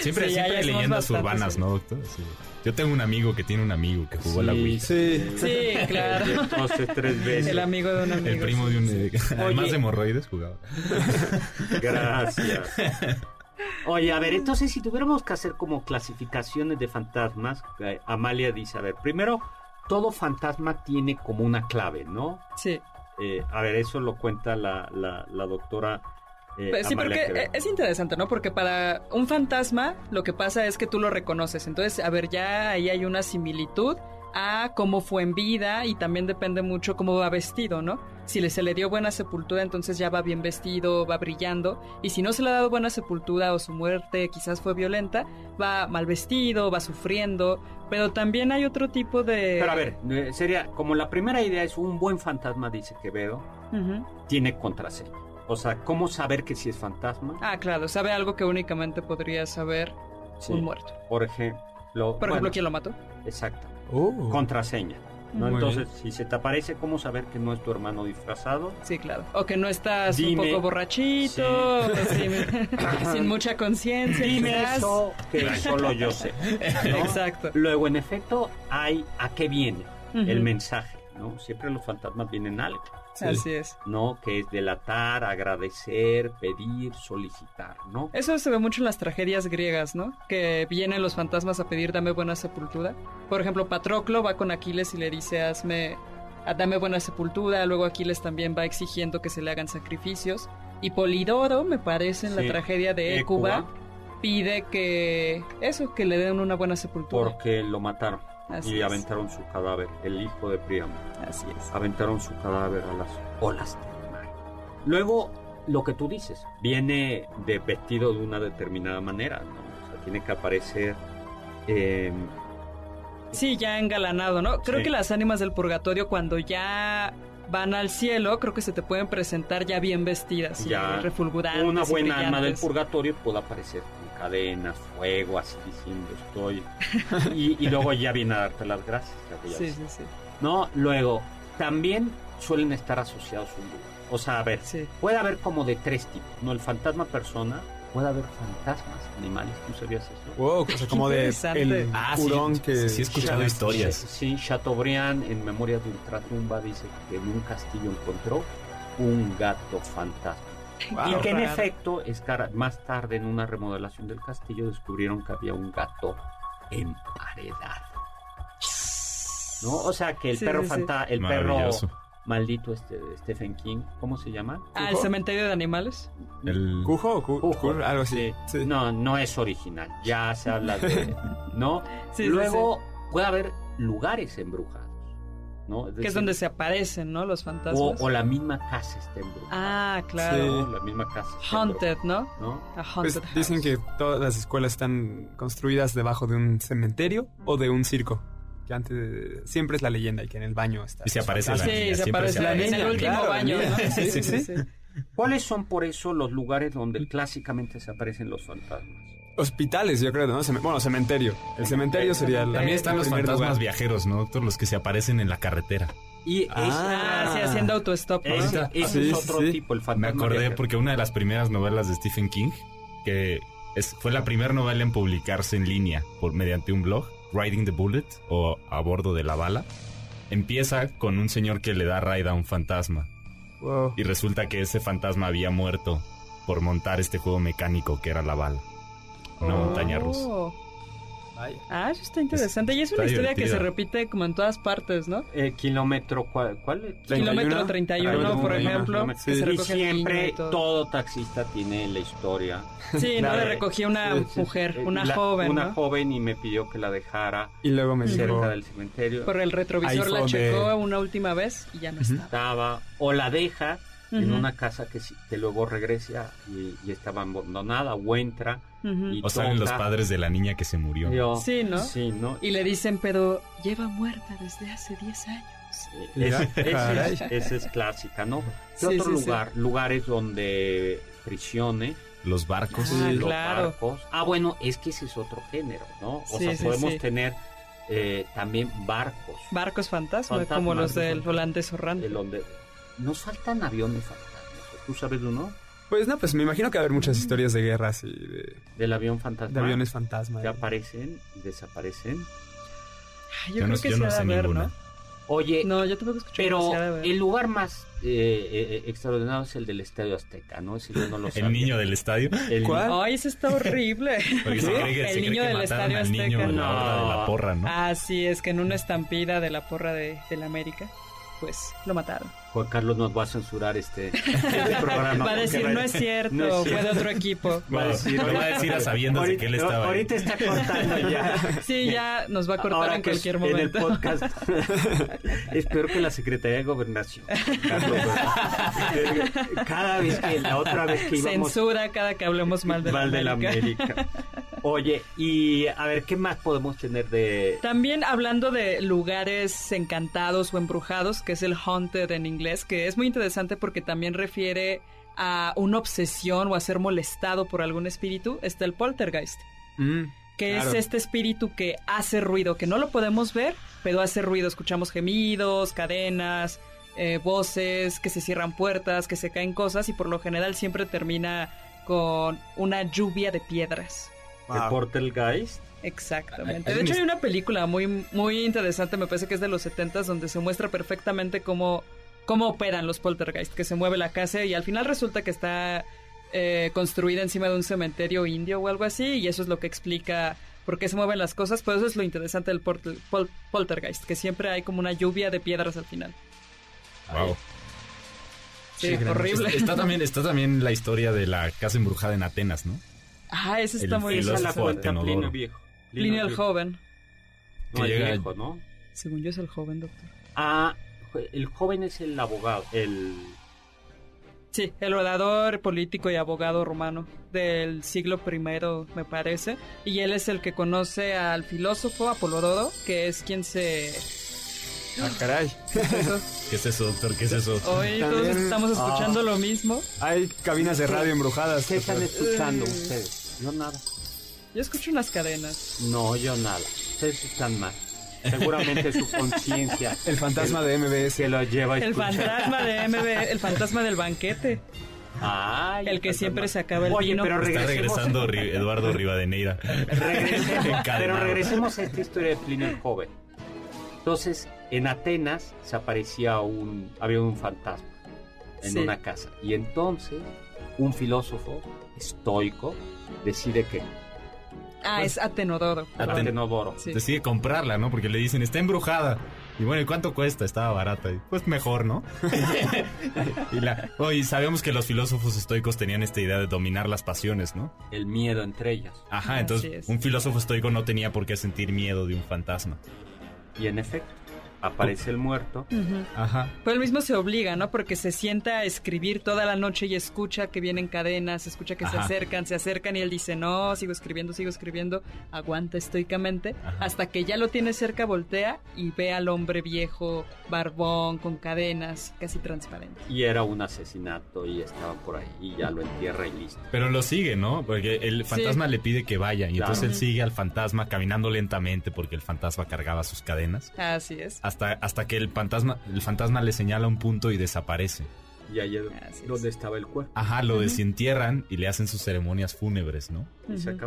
Siempre, Sí, siempre leyendas urbanas, sí. ¿no, doctor? Sí. Yo tengo un amigo que tiene un amigo que jugó a la Wii. Sí. Sí, claro. [laughs] Tres veces. El amigo de un amigo. El primo sí. de un... [laughs] Además de hemorroides jugaba. Gracias. [laughs] Oye, a ver, entonces si tuviéramos que hacer como clasificaciones de fantasmas, eh, Amalia dice, a ver, primero, todo fantasma tiene como una clave, ¿no? Sí. Eh, a ver, eso lo cuenta la, la, la doctora. eh, Pues sí, Amalia porque es interesante, ¿no? Porque para un fantasma lo que pasa es que tú lo reconoces. Entonces, a ver, ya ahí hay una similitud a cómo fue en vida y también depende mucho cómo va vestido, ¿no? Si le, se le dio buena sepultura, entonces ya va bien vestido, va brillando. Y si no se le ha dado buena sepultura o su muerte quizás fue violenta, va mal vestido, va sufriendo. Pero también hay otro tipo de... Pero a ver, eh, sería como la primera idea es un buen fantasma, dice Quevedo, Ujú. tiene contraseña. O sea, ¿cómo saber que si es fantasma? Ah, claro, sabe algo que únicamente podría saber Sí. un muerto. Por ejemplo, Por bueno, ejemplo, ¿quién lo mató? Exacto. Oh. Contraseña. ¿no? Entonces, si se te aparece, ¿cómo saber que no es tu hermano disfrazado? Sí, claro. O que no estás Dime. un poco borrachito, o sin, [laughs] sin mucha conciencia. Dime quizás. eso que [laughs] solo yo sé. ¿no? Exacto. Luego, en efecto, hay a qué viene el mensaje, ¿no? Siempre los fantasmas vienen a Así es. ¿no? Que es delatar, agradecer, pedir, solicitar, ¿no? Eso se ve mucho en las tragedias griegas, ¿no? Que vienen los fantasmas a pedir dame buena sepultura. Por ejemplo, Patroclo va con Aquiles y le dice hazme, ah, dame buena sepultura. Luego Aquiles también va exigiendo que se le hagan sacrificios. Y Polidoro, me parece, en Sí. la tragedia de. Écuba, pide que eso, que le den una buena sepultura. Porque lo mataron Así y es. aventaron su cadáver, el hijo de Príamo. Así es. aventaron su cadáver a las olas del mar. Luego, lo que tú dices, viene de vestido de una determinada manera, ¿no? O sea, tiene que aparecer... eh, Sí, ya engalanado, ¿no? Creo Sí. que las ánimas del purgatorio cuando ya van al cielo, creo que se te pueden presentar ya bien vestidas y Ya. refulgurantes. Una y buena alma del purgatorio puede aparecer con cadenas, fuego, así diciendo estoy. Y, y luego ya viene a darte las gracias. ya Sí, sí, sí. No, luego, también suelen estar asociados a un lugar. O sea, a ver, Sí. puede haber como de tres tipos, ¿no? El fantasma persona, puede haber fantasmas animales, ¿tú sabías eso? Wow, o sea, como de el Ah, sí, hurón que... sí he escuchado historias. Sí, Chateaubriand en Memorias de Ultratumba dice que en un castillo encontró un gato fantasma. Wow. y que en raro. efecto, es cara- más tarde en una remodelación del castillo descubrieron que había un gato emparedado. ¿No? O sea que el Sí, perro sí, sí. fanta el perro. Maldito este de Stephen King, ¿cómo se llama? Ah, el cementerio de animales. El- ¿Cujo o cu- Cujo. cur? Algo así. Sí. Sí. No, no es original. Ya se habla de, [laughs] ¿no? Sí, sí, Luego puede haber lugares embrujados, ¿no? Que es donde se aparecen, ¿no? Los o, fantasmas. o la misma casa está embrujada. Ah, claro. Sí. La misma casa. Haunted, ¿no? ¿no? A Pues haunted dicen house. que todas las escuelas están construidas debajo de un cementerio o de un circo. Que antes siempre es la leyenda y que en el baño está. Y se aparece la Sí, niña, se siempre aparece se la en niña, el último claro, baño, la ¿no? Sí, sí, sí. ¿Cuáles son por eso los lugares donde clásicamente se aparecen los fantasmas? Hospitales, yo creo, ¿no? Cem- bueno, cementerio. El cementerio sería el También están los fantasmas lugar. viajeros, ¿no, doctor? Los que se aparecen en la carretera. Y es- Ah, sí, haciendo autostop. ¿no? ese, Ah, ese sí, es sí, otro sí. tipo, el Me fantasma. acordé viajero. porque una de las primeras novelas de Stephen King, que es, fue la primera novela en publicarse en línea por mediante un blog, Riding the Bullet o A bordo de la bala, empieza con un señor que le da raid a un fantasma Wow. y resulta que ese fantasma había muerto por montar este juego mecánico que era la bala. Una Oh. montaña rusa. Ah, eso está interesante. Y es una historia que se repite como en todas partes, ¿no? Eh, kilómetro, ¿cuál? cuál? 31, Kilómetro 31, por 31, ejemplo, que se y siempre y todo. todo taxista tiene la historia. Sí, no La le de- recogí una sí, sí. mujer, Eh, una la- joven, Una ¿no? joven y me pidió que la dejara Y luego me dijo... cerca del cementerio. Por el retrovisor la checó donde- una última vez y ya no Ujú. está. Estaba, o la deja en una casa que, que luego regresa y, y estaba abandonada o entra. Y O salen los padres de la niña que se murió. Yo- Sí, ¿no? Sí, ¿no? Y le dicen, pero lleva muerta desde hace 10 años. [laughs] Es, esa es clásica, ¿no? ¿Qué Sí, otro sí, sí. lugar? Lugares donde prisiones, Los barcos. Ah, los claro. barcos. Ah, bueno, es que ese es otro género, ¿no? O Sí, sea, sí, podemos sí. tener eh, también barcos. Barcos fantasma, Fantasma, como los del fantasma. holandés Orrán. de donde nos faltan aviones fantasmas. ¿Tú sabes uno? Pues no, pues me imagino que va a haber muchas historias de guerras y de, Del avión fantasma. de aviones fantasma. que aparecen y desaparecen. Ay, Yo, Yo creo no- que yo se no sé ninguna. ¿no? Oye, No, yo tampoco escuché pero el lugar más eh, eh, extraordinario es el del Estadio Azteca, ¿no? Ese yo no lo [laughs] El sabía. niño del estadio. [laughs] El- ¿Cuál? Ay, ese está horrible. [laughs] Porque se cree que, El se cree niño que del Estadio al niño Azteca. en la de la porra, ¿no? Ah, sí, es que en una estampida de la porra de, de la América, pues lo mataron. Juan Carlos nos va a censurar este, [laughs] este programa. Va a decir, no es cierto, no es fue de cierto". otro equipo. Va a decir, Lo va a decir a sabiendas de que él ahorita- estaba ahí. Ahorita está cortando ya. [laughs] Sí, ya nos va a cortar Ahora en que cualquier momento. En el podcast. [laughs] es peor que la Secretaría de Gobernación. Cada vez que, la otra vez que íbamos Censura cada que hablemos mal de la mal de la América. América. Oye, y a ver, ¿qué más podemos tener de... También hablando de lugares encantados o embrujados, que es el haunted en inglés, que es muy interesante porque también refiere a una obsesión o a ser molestado por algún espíritu, está el poltergeist, Mm, que Claro. es este espíritu que hace ruido, que no lo podemos ver, pero hace ruido. Escuchamos gemidos, cadenas, eh, voces, que se cierran puertas, que se caen cosas y por lo general siempre termina con una lluvia de piedras. El wow. Poltergeist? Exactamente. Hay De hecho, hay una película muy, muy interesante, me parece que es de los 70 donde se muestra perfectamente cómo, cómo operan los poltergeist, que se mueve la casa y al final resulta que está eh, construida encima de un cementerio indio o algo así, y eso es lo que explica por qué se mueven las cosas, pero eso es lo interesante del pol- poltergeist, que siempre hay como una lluvia de piedras al final. Wow. Sí, grande. horrible. Está [laughs] también, está también la historia de la casa embrujada en Atenas, ¿no? Ah, ese está El muy Esa la. Plinio Viejo. Plinio el Viejo. joven. No, el llega- viejo, ¿no? Según yo es el joven, doctor. Ah, el joven es el abogado, el... Sí, el orador político y abogado romano del siglo I, me parece. Y él es el que conoce al filósofo Apolodoro, que es quien se Ah, caray. [laughs] ¿Qué es eso, doctor? ¿Qué es eso? Hoy todos estamos escuchando lo mismo. Hay cabinas de radio embrujadas. ¿Qué están escuchando ustedes? Yo nada. Yo escucho unas cadenas. No, yo nada. Ustedes están mal. Seguramente su conciencia. [laughs] El fantasma de MBS. que lo lleva a El fantasma de MB, el fantasma del banquete. Ay, El que fantasma. siempre se acaba el Oye, vino. pero Está regresando Ri- Eduardo Rivadeneira. Regresemos, [laughs] pero regresemos a esta historia de Plinio el joven. Entonces, en Atenas se aparecía un, había un fantasma en Sí. una casa. Y entonces, un filósofo estoico decide que Ah, es Atenodoro. Aten- Atenodoro. Sí. Decide comprarla, ¿no? Porque le dicen, está embrujada. Y bueno, ¿y cuánto cuesta? Estaba barata. Y, pues mejor, ¿no? [laughs] [laughs] y la, oh, y sabemos que los filósofos estoicos tenían esta idea de dominar las pasiones, ¿no? El miedo entre ellas. Ajá, entonces es. un filósofo estoico no tenía por qué sentir miedo de un fantasma. Y en efecto, aparece el muerto. Ujú. Ajá. Pero él mismo se obliga, ¿no? Porque se sienta a escribir toda la noche y escucha que vienen cadenas, escucha que se Ajá. acercan, se acercan y él dice, no, sigo escribiendo, sigo escribiendo, aguanta estoicamente, Ajá. hasta que ya lo tiene cerca, voltea y ve al hombre viejo, barbón, con cadenas, casi transparente. Y era un asesinato y estaba por ahí. Y ya lo entierra y listo. Pero lo sigue, ¿no? Porque el fantasma le pide que vaya. Y Claro. entonces él sigue al fantasma caminando lentamente porque el fantasma cargaba sus cadenas. Así es. Hasta, hasta que el fantasma, el fantasma le señala un punto y desaparece. Y ahí es donde estaba el cuerpo. Ajá, lo desentierran y le hacen sus ceremonias fúnebres, ¿no?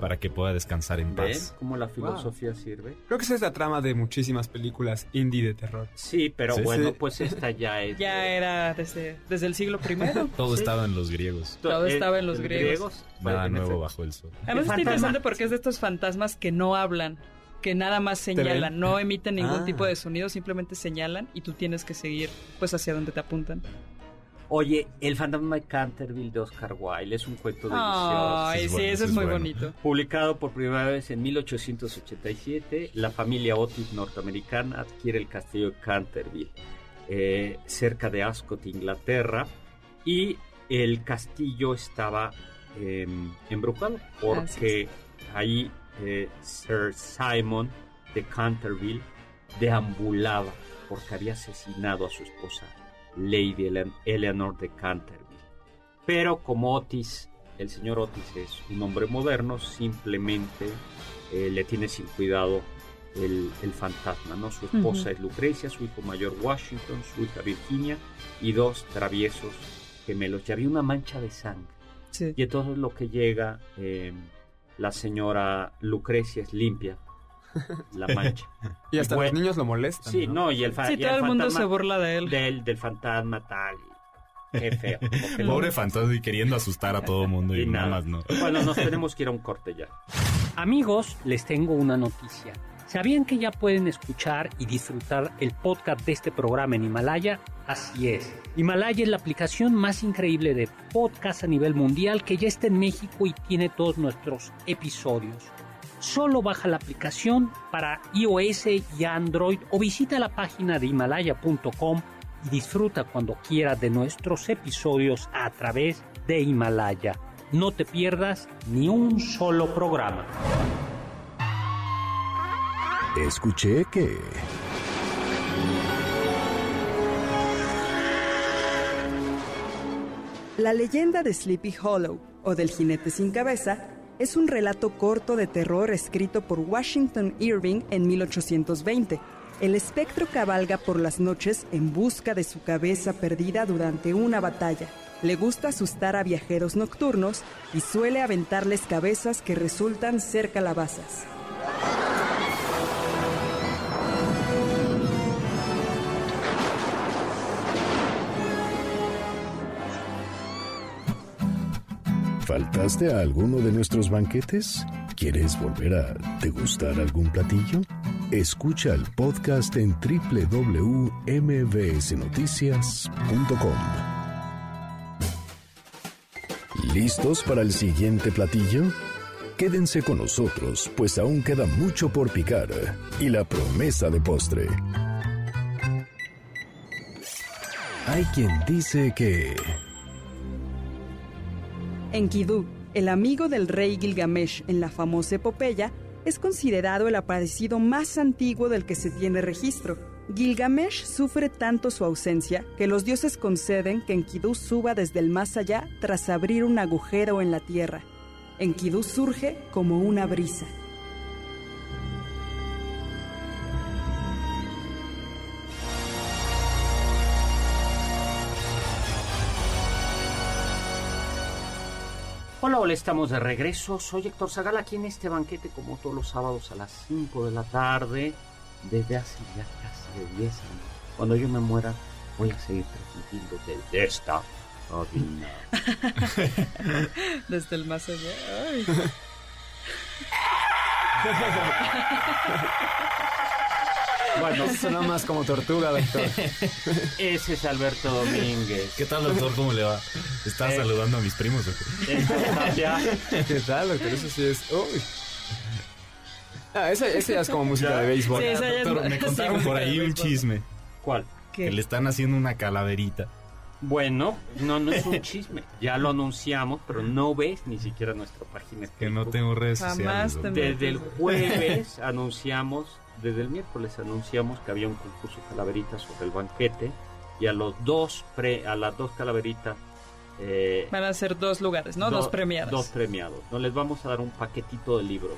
Para que pueda descansar en ¿Ven paz. cómo la filosofía sirve? Creo que esa es la trama de muchísimas películas indie de terror. Sí, pero Sí, bueno, sí. pues esta ya es... Ya de- era desde, desde el siglo primero. [laughs] Todo Sí. estaba en los griegos. todo eh, estaba en los griegos. pues, Nada nuevo bajo el sol. Además está interesante porque es de estos fantasmas que no hablan, que nada más señalan, no emiten ningún Ah. tipo de sonido, simplemente señalan y tú tienes que seguir pues hacia donde te apuntan. Oye, El fantasma de Canterville de Oscar Wilde es un cuento delicioso. Ay, es sí, bueno, eso es es muy bueno. bonito. Publicado por primera vez en 1887, la familia Otis norteamericana adquiere el castillo de Canterville, eh, cerca de Ascot, Inglaterra, y el castillo estaba eh, embrujado porque ahí eh, Sir Simon de Canterville deambulaba porque había asesinado a su esposa, Lady Ele- Eleanor de Canterville. Pero como Otis, el señor Otis es un hombre moderno, simplemente eh, le tiene sin cuidado el, el fantasma, ¿no? Su esposa es Lucrecia, su hijo mayor Washington, su hija Virginia y dos traviesos gemelos. Ya había una mancha de sangre. Sí. Y entonces lo que llega, eh, la señora Lucrecia es limpia la [laughs] mancha. Y hasta Bueno. los niños lo molestan. Sí, no, y el, fa- Sí, y todo el mundo se burla de él. del, del fantasma tal. [laughs] Qué feo. Pobre fantasma y queriendo asustar a todo mundo y, y nada nada. más no. Bueno, nos [laughs] tenemos que ir a un corte ya. Amigos, les tengo una noticia. ¿Sabían que ya pueden escuchar y disfrutar el podcast de este programa en Himalaya? Así es. Himalaya es la aplicación más increíble de podcast a nivel mundial que ya está en México y tiene todos nuestros episodios. Solo baja la aplicación para iOS y Android o visita la página de himalaya.com y disfruta cuando quieras de nuestros episodios a través de Himalaya. No te pierdas ni un solo programa. Escuché que... La leyenda de Sleepy Hollow o del jinete sin cabeza es un relato corto de terror escrito por Washington Irving en 1820. El espectro cabalga por las noches en busca de su cabeza perdida durante una batalla. Le gusta asustar a viajeros nocturnos y suele aventarles cabezas que resultan ser calabazas. ¿Faltaste a alguno de nuestros banquetes? ¿Quieres volver a degustar algún platillo? Escucha el podcast en www.mbsnoticias.com. ¿Listos para el siguiente platillo? Quédense con nosotros, pues aún queda mucho por picar y la promesa de postre. Hay quien dice que... Enkidu, el amigo del rey Gilgamesh en la famosa epopeya, es considerado el aparecido más antiguo del que se tiene registro. Gilgamesh sufre tanto su ausencia que los dioses conceden que Enkidu suba desde el más allá tras abrir un agujero en la tierra. Enkidu surge como una brisa. Hola, hola, estamos de regreso. Soy Héctor Zagal aquí en este banquete como todos los sábados a las 5 de la tarde desde hace ya casi de 10 años. Cuando yo me muera voy a seguir transmitiendo desde esta cabina. [laughs] Desde el más allá. Ay. [laughs] Bueno, [laughs] Suena más como tortuga, doctor. ese es Alberto Domínguez. ¿Qué tal, doctor? ¿Cómo le va? Estaba Eh. saludando a mis primos, doctor. ¿Qué tal, doctor? Eso sí es... Uy. Ah, esa, esa ya es como música de béisbol. Sí, esa ya es- Doctor, me [laughs] contaron por ahí un chisme. ¿Cuál? Que le están haciendo una calaverita. Bueno, no, no es un chisme. Ya lo anunciamos, pero no ves ni siquiera nuestra página. Que no tengo redes Jamás sociales. doctor. Desde el jueves anunciamos, desde el miércoles anunciamos que había un concurso de calaveritas sobre el banquete y a los dos pre, a las dos calaveritas eh, Van a ser dos lugares, ¿no? do- dos premiados. Dos premiados. No les vamos a dar un paquetito de libros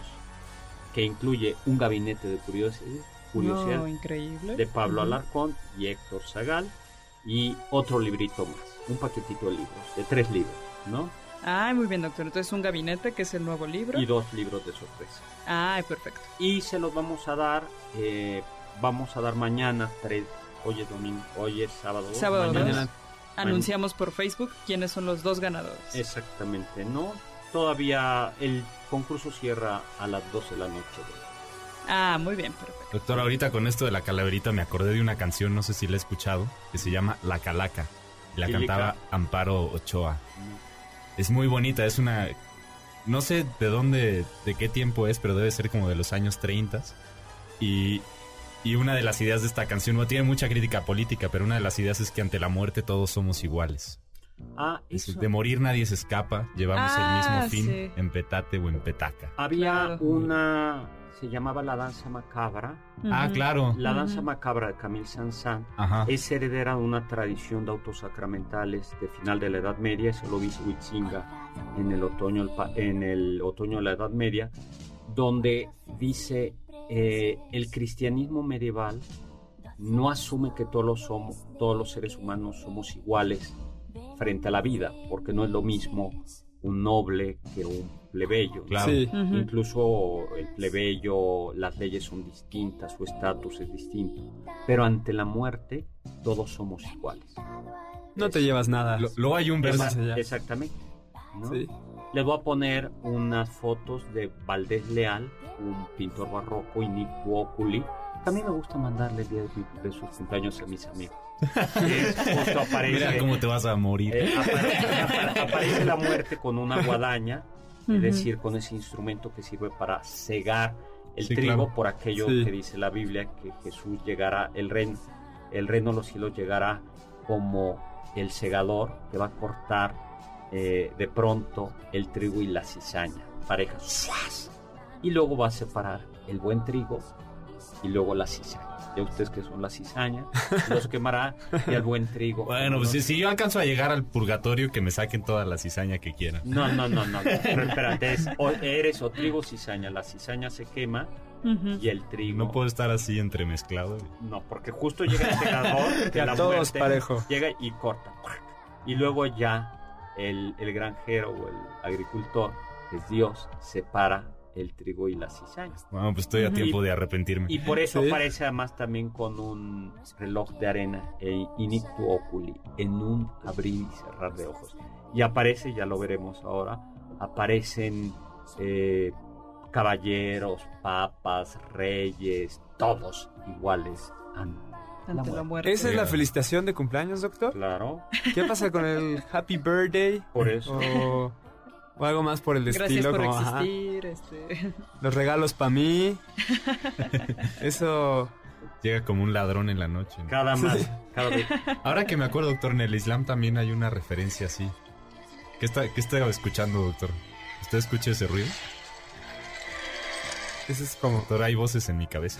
que incluye un gabinete de curiosidad, curiosidad No, increíble. de Pablo. Alarcón y Héctor Zagal y otro librito más, un paquetito de libros, de tres libros, ¿no? Ay, muy bien, doctor. Entonces, un gabinete, que es el nuevo libro. Y dos libros de sorpresa. Ay, perfecto. y se los vamos a dar eh, vamos a dar mañana tres hoy es domingo hoy es sábado Sábado mañana dos. Anunciamos por Facebook quiénes son los dos ganadores. exactamente no todavía el concurso cierra a las 12 de la noche Ah, muy bien, perfecto. Doctor, ahorita con esto de la calaverita me acordé de una canción, no sé si la he escuchado, que se llama La Calaca. Y la Chilica. cantaba Amparo Ochoa. Es muy bonita, es una... No sé de dónde, de qué tiempo es, pero debe ser como de los años 30. Y, y una de las ideas de esta canción, no tiene mucha crítica política, pero una de las ideas es que ante la muerte todos somos iguales. ah Es- eso. de morir nadie se escapa, llevamos Ah, el mismo fin, sí. en petate o en petaca. había Claro. una se llamaba la danza macabra Ah, claro. la danza macabra de Camille Saint-Saëns Ajá. es heredera de una tradición de autosacramentales de final de la Edad Media, eso lo dice Huitzinga en el otoño, el pa- en el otoño de la Edad Media, donde dice eh, el cristianismo medieval no asume que todos los, somos, todos los seres humanos somos iguales frente a la vida, porque no es lo mismo un noble que un plebeyo. Claro. Sí. Incluso el plebeyo, las leyes son distintas, su estatus es distinto. Pero ante la muerte, todos somos iguales. No te llevas nada. Lo- Luego hay un verso... más allá. Exactamente. ¿no? Sí. Les voy a poner unas fotos de Valdés Leal, un pintor barroco, y Nick Oculi. También me gusta mandarle el día de, mi- de sus cumpleaños a mis amigos. Justo aparece, Mira cómo te vas a morir. eh, aparece, apa- aparece la muerte con una guadaña, Ujú. es decir, con ese instrumento que sirve para cegar el Sí, trigo claro. por aquello Sí. que dice la Biblia que Jesús llegará, el reino, el reino de los cielos llegará como el segador que va a cortar eh, de pronto el trigo y la cizaña, parejas, ¡suas! y luego va a separar el buen trigo y luego la cizaña. Ya ustedes que son la cizaña, [laughs] los quemará y el buen trigo. Bueno, pues si, si yo alcanzo a llegar al purgatorio, que me saquen toda la cizaña que quieran. No, no, no, no. [laughs] Pero espérate, es, o eres o trigo o cizaña. La cizaña se quema y el trigo. No puedo estar así entremezclado. No, porque justo llega el segador [laughs] de la todos muerte, parejo. Llega y corta. Y luego ya el, el granjero o el agricultor, que es Dios, separa el trigo y la cizaña. Bueno, pues estoy a tiempo de arrepentirme. Y por eso Sí. aparece además también con un reloj de arena e inictu oculi, en un abrir y cerrar de ojos. Y aparece, ya lo veremos ahora, aparecen eh, caballeros, papas, reyes, todos iguales ante la Ante la muerte. muerte. ¿Esa es la felicitación de cumpleaños, doctor? Claro, ¿Qué pasa con el Happy Birthday? por eso. O, o algo más por el Gracias estilo, por como existir. Este... [laughs] los regalos para mí. Eso. Llega como un ladrón en la noche. ¿no? Cada más, cada vez. Ahora que me acuerdo, doctor, en el Islam también hay una referencia así. ¿Qué está, qué está escuchando, doctor? ¿Usted escucha ese ruido? Eso es como... Doctor, hay voces en mi cabeza.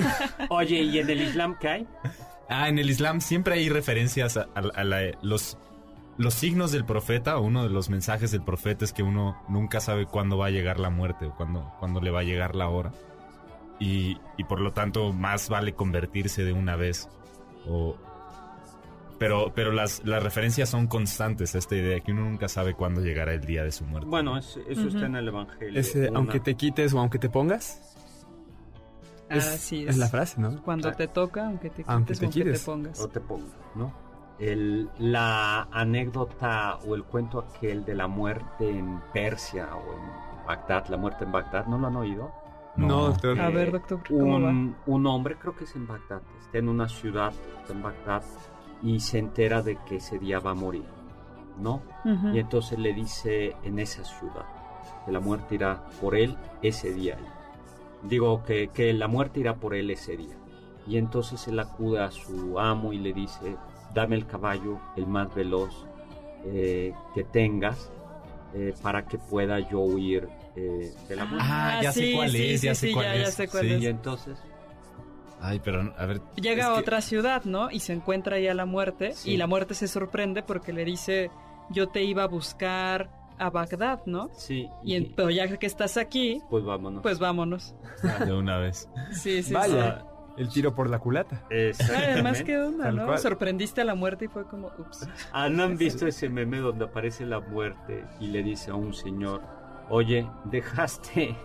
[laughs] Oye, ¿y en el Islam qué hay? Ah, en el Islam siempre hay referencias a, a- a la- los, los signos del profeta. Uno de los mensajes del profeta es que uno nunca sabe cuándo va a llegar la muerte o cuándo, cuándo le va a llegar la hora. Y, y por lo tanto, más vale convertirse de una vez. O, pero pero las, las referencias son constantes a esta idea, que uno nunca sabe cuándo llegará el día de su muerte. Bueno, es- eso está en el Evangelio. Una- aunque te quites o aunque te pongas. Es, Así es la frase, ¿no? Cuando Ah. te toca, aunque te quites Aunque o te aunque te quites. pongas. o te pongas, ¿no? El, la anécdota o el cuento aquel de la muerte en Persia o en Bagdad, la muerte en Bagdad, ¿no lo han oído? No, doctor. A Eh, ver, doctor, ¿cómo un, un hombre, creo que es en Bagdad, está en una ciudad, está en Bagdad, y se entera de que ese día va a morir, ¿no? Ujú. Y entonces le dice en esa ciudad que la muerte irá por él ese día. Digo que, que la muerte irá por él ese día. Y entonces él acude a su amo y le dice, dame el caballo, el más veloz eh, que tengas, eh, para que pueda yo huir eh, de la muerte. Ah, ya sé sí, cuál sí, es, sí, ya sé cuál ya- ya es. sé cuál Sí. Y entonces, Ay, pero a ver. Llega es a que- otra ciudad, ¿no? Y se encuentra ya la muerte. Sí. Y la muerte se sorprende porque le dice, yo te iba a buscar a Bagdad, ¿no? sí, Y en- pero ya que estás aquí, pues vámonos. pues vámonos. De una vez. Sí, sí, Vaya, el tiro por la culata. Además, ¿qué onda, Tal no? cual. Sorprendiste a la muerte y fue como, ups. Ah, ¿no han visto ese meme donde aparece la muerte y le dice a un señor, oye, dejaste,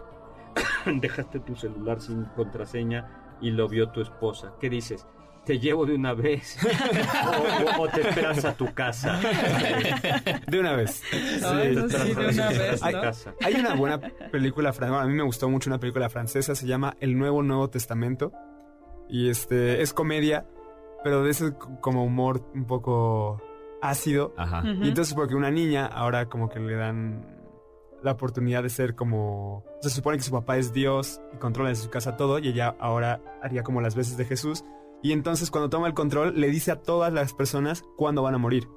[coughs] dejaste tu celular sin contraseña y lo vio tu esposa? ¿Qué dices? ¿Te llevo de una vez? o, [laughs] o- o te esperas a tu casa? [laughs] De una vez. Ay, no, te sí, de esperas una a vez, tu ¿no? casa. Hay una buena película francesa, a mí me gustó mucho una película francesa, se llama El Nuevo Nuevo Testamento. Y este es comedia, pero de ese como humor un poco ácido. Ajá. Y entonces porque una niña ahora como que le dan la oportunidad de ser como... Se supone que su papá es Dios y controla desde su casa todo y ella ahora haría como las veces de Jesús. Y entonces cuando toma el control le dice a todas las personas cuándo van a morir.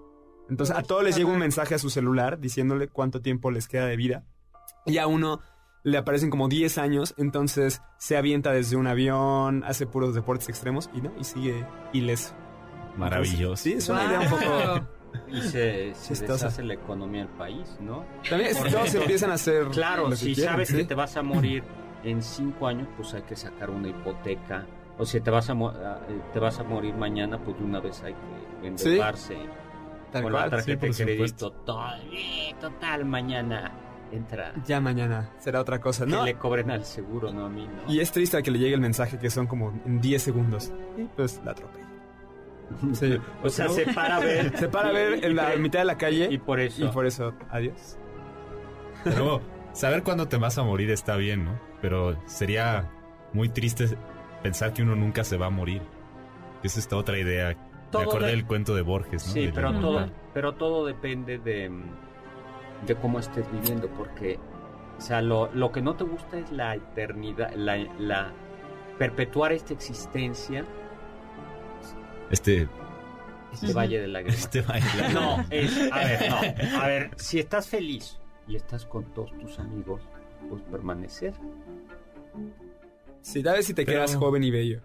Entonces a todos les llega un mensaje a su celular diciéndole cuánto tiempo les queda de vida. Y a uno le aparecen como 10 años, entonces se avienta desde un avión, hace puros deportes extremos y no, y sigue ileso. Maravilloso. Sí, es una idea un poco... Y se, se deshace la economía del país, ¿no? También todos [laughs] empiezan a hacer Claro, lo que si quieren, sabes ¿sí? que te vas a morir en cinco años, pues hay que sacar una hipoteca. O si te vas a, eh, te vas a morir mañana, pues de una vez hay que endeudarse Tal con cual, la tarjeta sí, por de crédito. supuesto. Total, eh, total, mañana entra. Ya mañana será otra cosa, Que ¿no? le cobren al seguro, no a mí, ¿no? Y es triste que le llegue el mensaje que son como en 10 segundos. Y pues la atropella. [laughs] Sí. o sea, se para a ver. [laughs] Se para a ver en la [laughs] mitad de la calle Y por eso. y por eso, adiós. Pero saber cuándo te vas a morir está bien, ¿no? Pero sería muy triste pensar que uno nunca se va a morir. Es esta otra idea. Todo Me acordé de- del cuento de Borges, ¿no? Sí, pero todo, pero todo depende de, mm, de cómo estés viviendo, porque, o sea, lo, lo que no te gusta es la eternidad, la, la perpetuar esta existencia, Este, este valle de lágrimas. este baile. No, es, a ver, no, a ver, [laughs] si estás feliz y estás con todos tus amigos, pues permanecer. Sí, tal vez si te Pero- quedas joven y bello.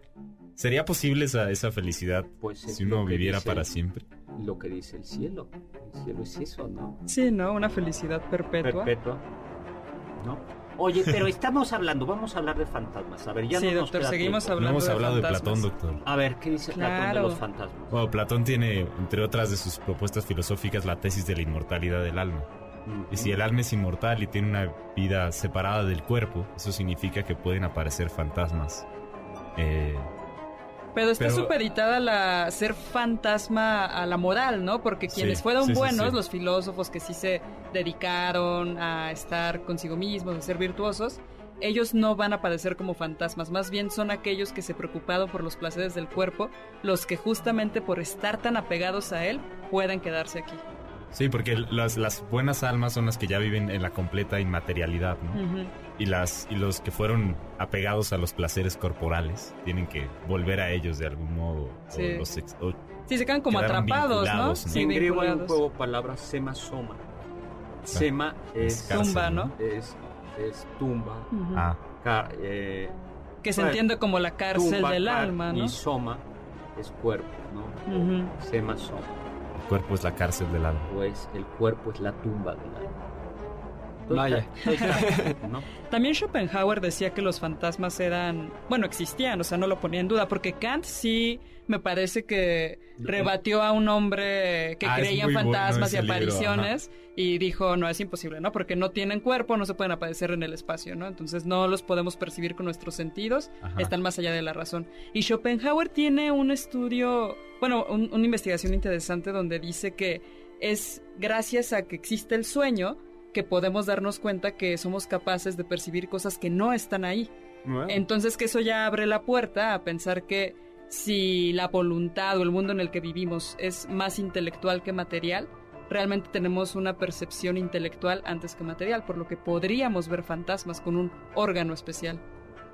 ¿Sería posible esa, esa felicidad Pues es si uno viviera dice- para siempre? Lo que dice el cielo. El cielo es eso, ¿no? Sí, ¿no? Una felicidad perpetua. Perpetua. ¿No? Oye, [laughs] pero estamos hablando, vamos a hablar de fantasmas. A ver, ya Sí, no nos doctor, queda seguimos tiempo. No hablando hemos de hablado de fantasmas. Platón, doctor. A ver, ¿qué dice Platón de los fantasmas? Bueno, Platón tiene, entre otras de sus propuestas filosóficas, la tesis de la inmortalidad del alma. Y si el alma es inmortal y tiene una vida separada del cuerpo, eso significa que pueden aparecer fantasmas. Eh, Pero está Pero- supeditada la ser fantasma a la moral, ¿no? Porque quienes Sí, fueron sí, buenos, sí. los filósofos que sí se dedicaron a estar consigo mismos, a ser virtuosos, ellos no van a padecer como fantasmas, más bien son aquellos que se preocuparon por los placeres del cuerpo, los que justamente por estar tan apegados a él pueden quedarse aquí. sí, porque las, las buenas almas son las que ya viven en la completa inmaterialidad, ¿no? Y, las, y los que fueron apegados a los placeres corporales tienen que volver a ellos de algún modo. Sí. O los ex- o- Sí, se quedan como atrapados, ¿no? ¿no? Sí, en griego hay un juego de palabras sema soma. Sema es, cárcel, Tumba, ¿no? es, es tumba. Ujú. Ah, Ca- eh, Que se entiende como la cárcel tumba, del car- alma, ¿no? Y soma es cuerpo, ¿no? Ujú. Sema soma. El cuerpo es la cárcel del alma. Pues el cuerpo es la tumba del alma. Vaya. [laughs] ¿no? También Schopenhauer decía que los fantasmas eran, bueno, existían, o sea, no lo ponía en duda, porque Kant sí me parece que rebatió a un hombre que Ah, creía en bueno fantasmas y libro, apariciones y dijo, no, es imposible, ¿no? Porque no tienen cuerpo, no se pueden aparecer en el espacio, ¿no? Entonces no los podemos percibir con nuestros sentidos, Ajá. están más allá de la razón. Y Schopenhauer tiene un estudio, bueno, un- una investigación interesante donde dice que es gracias a que existe el sueño que podemos darnos cuenta que somos capaces de percibir cosas que no están ahí. Bueno, Entonces que eso ya abre la puerta a pensar que si la voluntad o el mundo en el que vivimos es más intelectual que material, realmente tenemos una percepción intelectual antes que material, por lo que podríamos ver fantasmas con un órgano especial.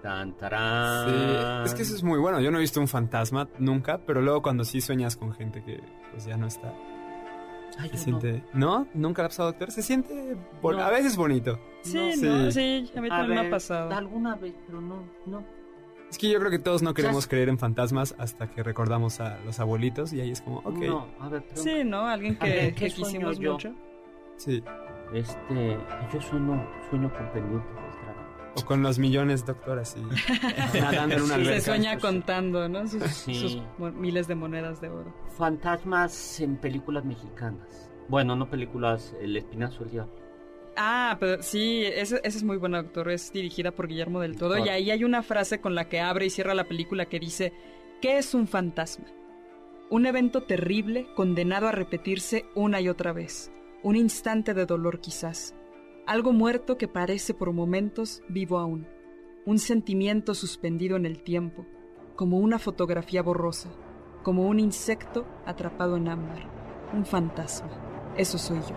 Tan, tarán. sí, es que eso es muy bueno. Yo no he visto un fantasma nunca, pero luego cuando sí sueñas con gente que pues ya no está, Ay, se yo no. siente... ¿No? ¿Nunca ha pasado, doctor? Se siente... bon- No. A veces bonito. Sí, Sí. no, sí, a mí A también me ha pasado. Alguna vez, pero no, no. Es que yo creo que todos no queremos creer en fantasmas hasta que recordamos a los abuelitos y ahí es como, ok, No, a ver, pero Sí, ¿no? Alguien ver, que, ¿qué que quisimos yo? mucho. sí. este, yo sueño, sueño con pendientes. O con los millones, doctor, así, [laughs] nadando en una Sí, Se sueña contando, ¿no? Sus, Sí. sus miles de monedas de oro. Fantasmas en películas mexicanas. Bueno, no películas, El Espinazo del Diablo. Ah, pero sí, esa ese es muy buena, doctor. Es dirigida por Guillermo del Todo. Y ahí hay una frase con la que abre y cierra la película que dice: ¿Qué es un fantasma? Un evento terrible condenado a repetirse una y otra vez. Un instante de dolor quizás. Algo muerto que parece por momentos vivo aún. Un sentimiento suspendido en el tiempo, como una fotografía borrosa, como un insecto atrapado en ámbar. Un fantasma. Eso soy yo.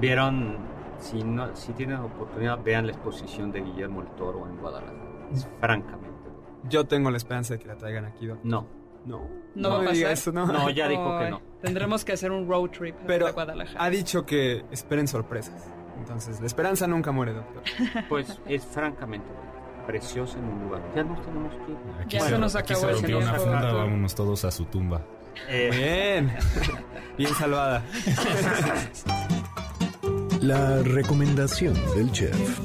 Vieron, si no, si tienen oportunidad, vean la exposición de Guillermo el Toro en Guadalajara. Es francamente. Yo tengo la esperanza de que la traigan aquí, doctor. No, No, No va a me pasar. diga eso, no. no, ya dijo que no. Tendremos que hacer un road trip Pero hasta Guadalajara. ha dicho que esperen sorpresas. Entonces, la esperanza nunca muere, doctor. [laughs] Pues es francamente preciosa en un lugar. Ya nos tenemos que ir. Aquí Ya se, se nos aquí acabó se el rompió una funda, vámonos todos a su tumba. Eh, Bien, [laughs] bien salvada. [laughs] La recomendación del chef.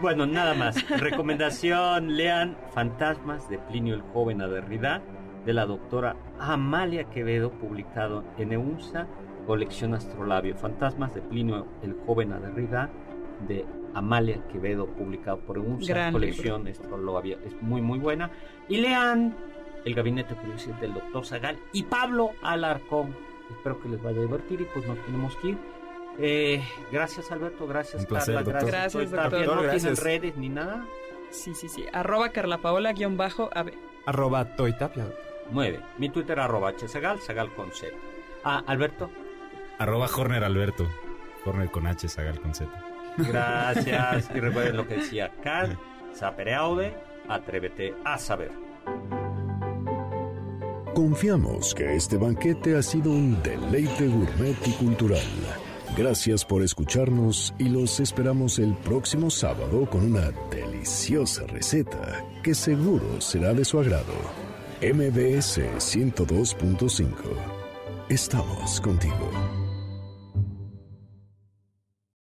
Bueno, nada más. Recomendación, lean Fantasmas de Plinio el Joven a Derrida, de la doctora Amalia Quevedo, publicado en EUNSA, colección Astrolabio. Fantasmas de Plinio el Joven a Derrida, de Amalia Quevedo, publicado por EUNSA, Gran colección Astrolabio. Es muy, muy buena. Y lean El Gabinete Curioso del doctor Zagal y Pablo Alarcón. Espero que les vaya a divertir y pues nos tenemos que ir. Eh, gracias Alberto, gracias placer, Carla, doctor. gracias, Gracias, doctor. ¿No Gracias. tienen redes ni nada? Sí, sí, sí. Arroba Carla Paola guion bajo AB. Arroba Toy Tapia, doctor. Mueve. Mi Twitter arroba hsagal, sagal con Z. Ah, Alberto, Arroba Horner Alberto. Horner con H, Sagal con Z. gracias. [laughs] y recuerden lo que decía Cal, sapere aude, atrévete a saber. Confiamos que este banquete ha sido un deleite gourmet y cultural. Gracias por escucharnos y los esperamos el próximo sábado con una deliciosa receta que seguro será de su agrado. MBS 102.5. Estamos contigo.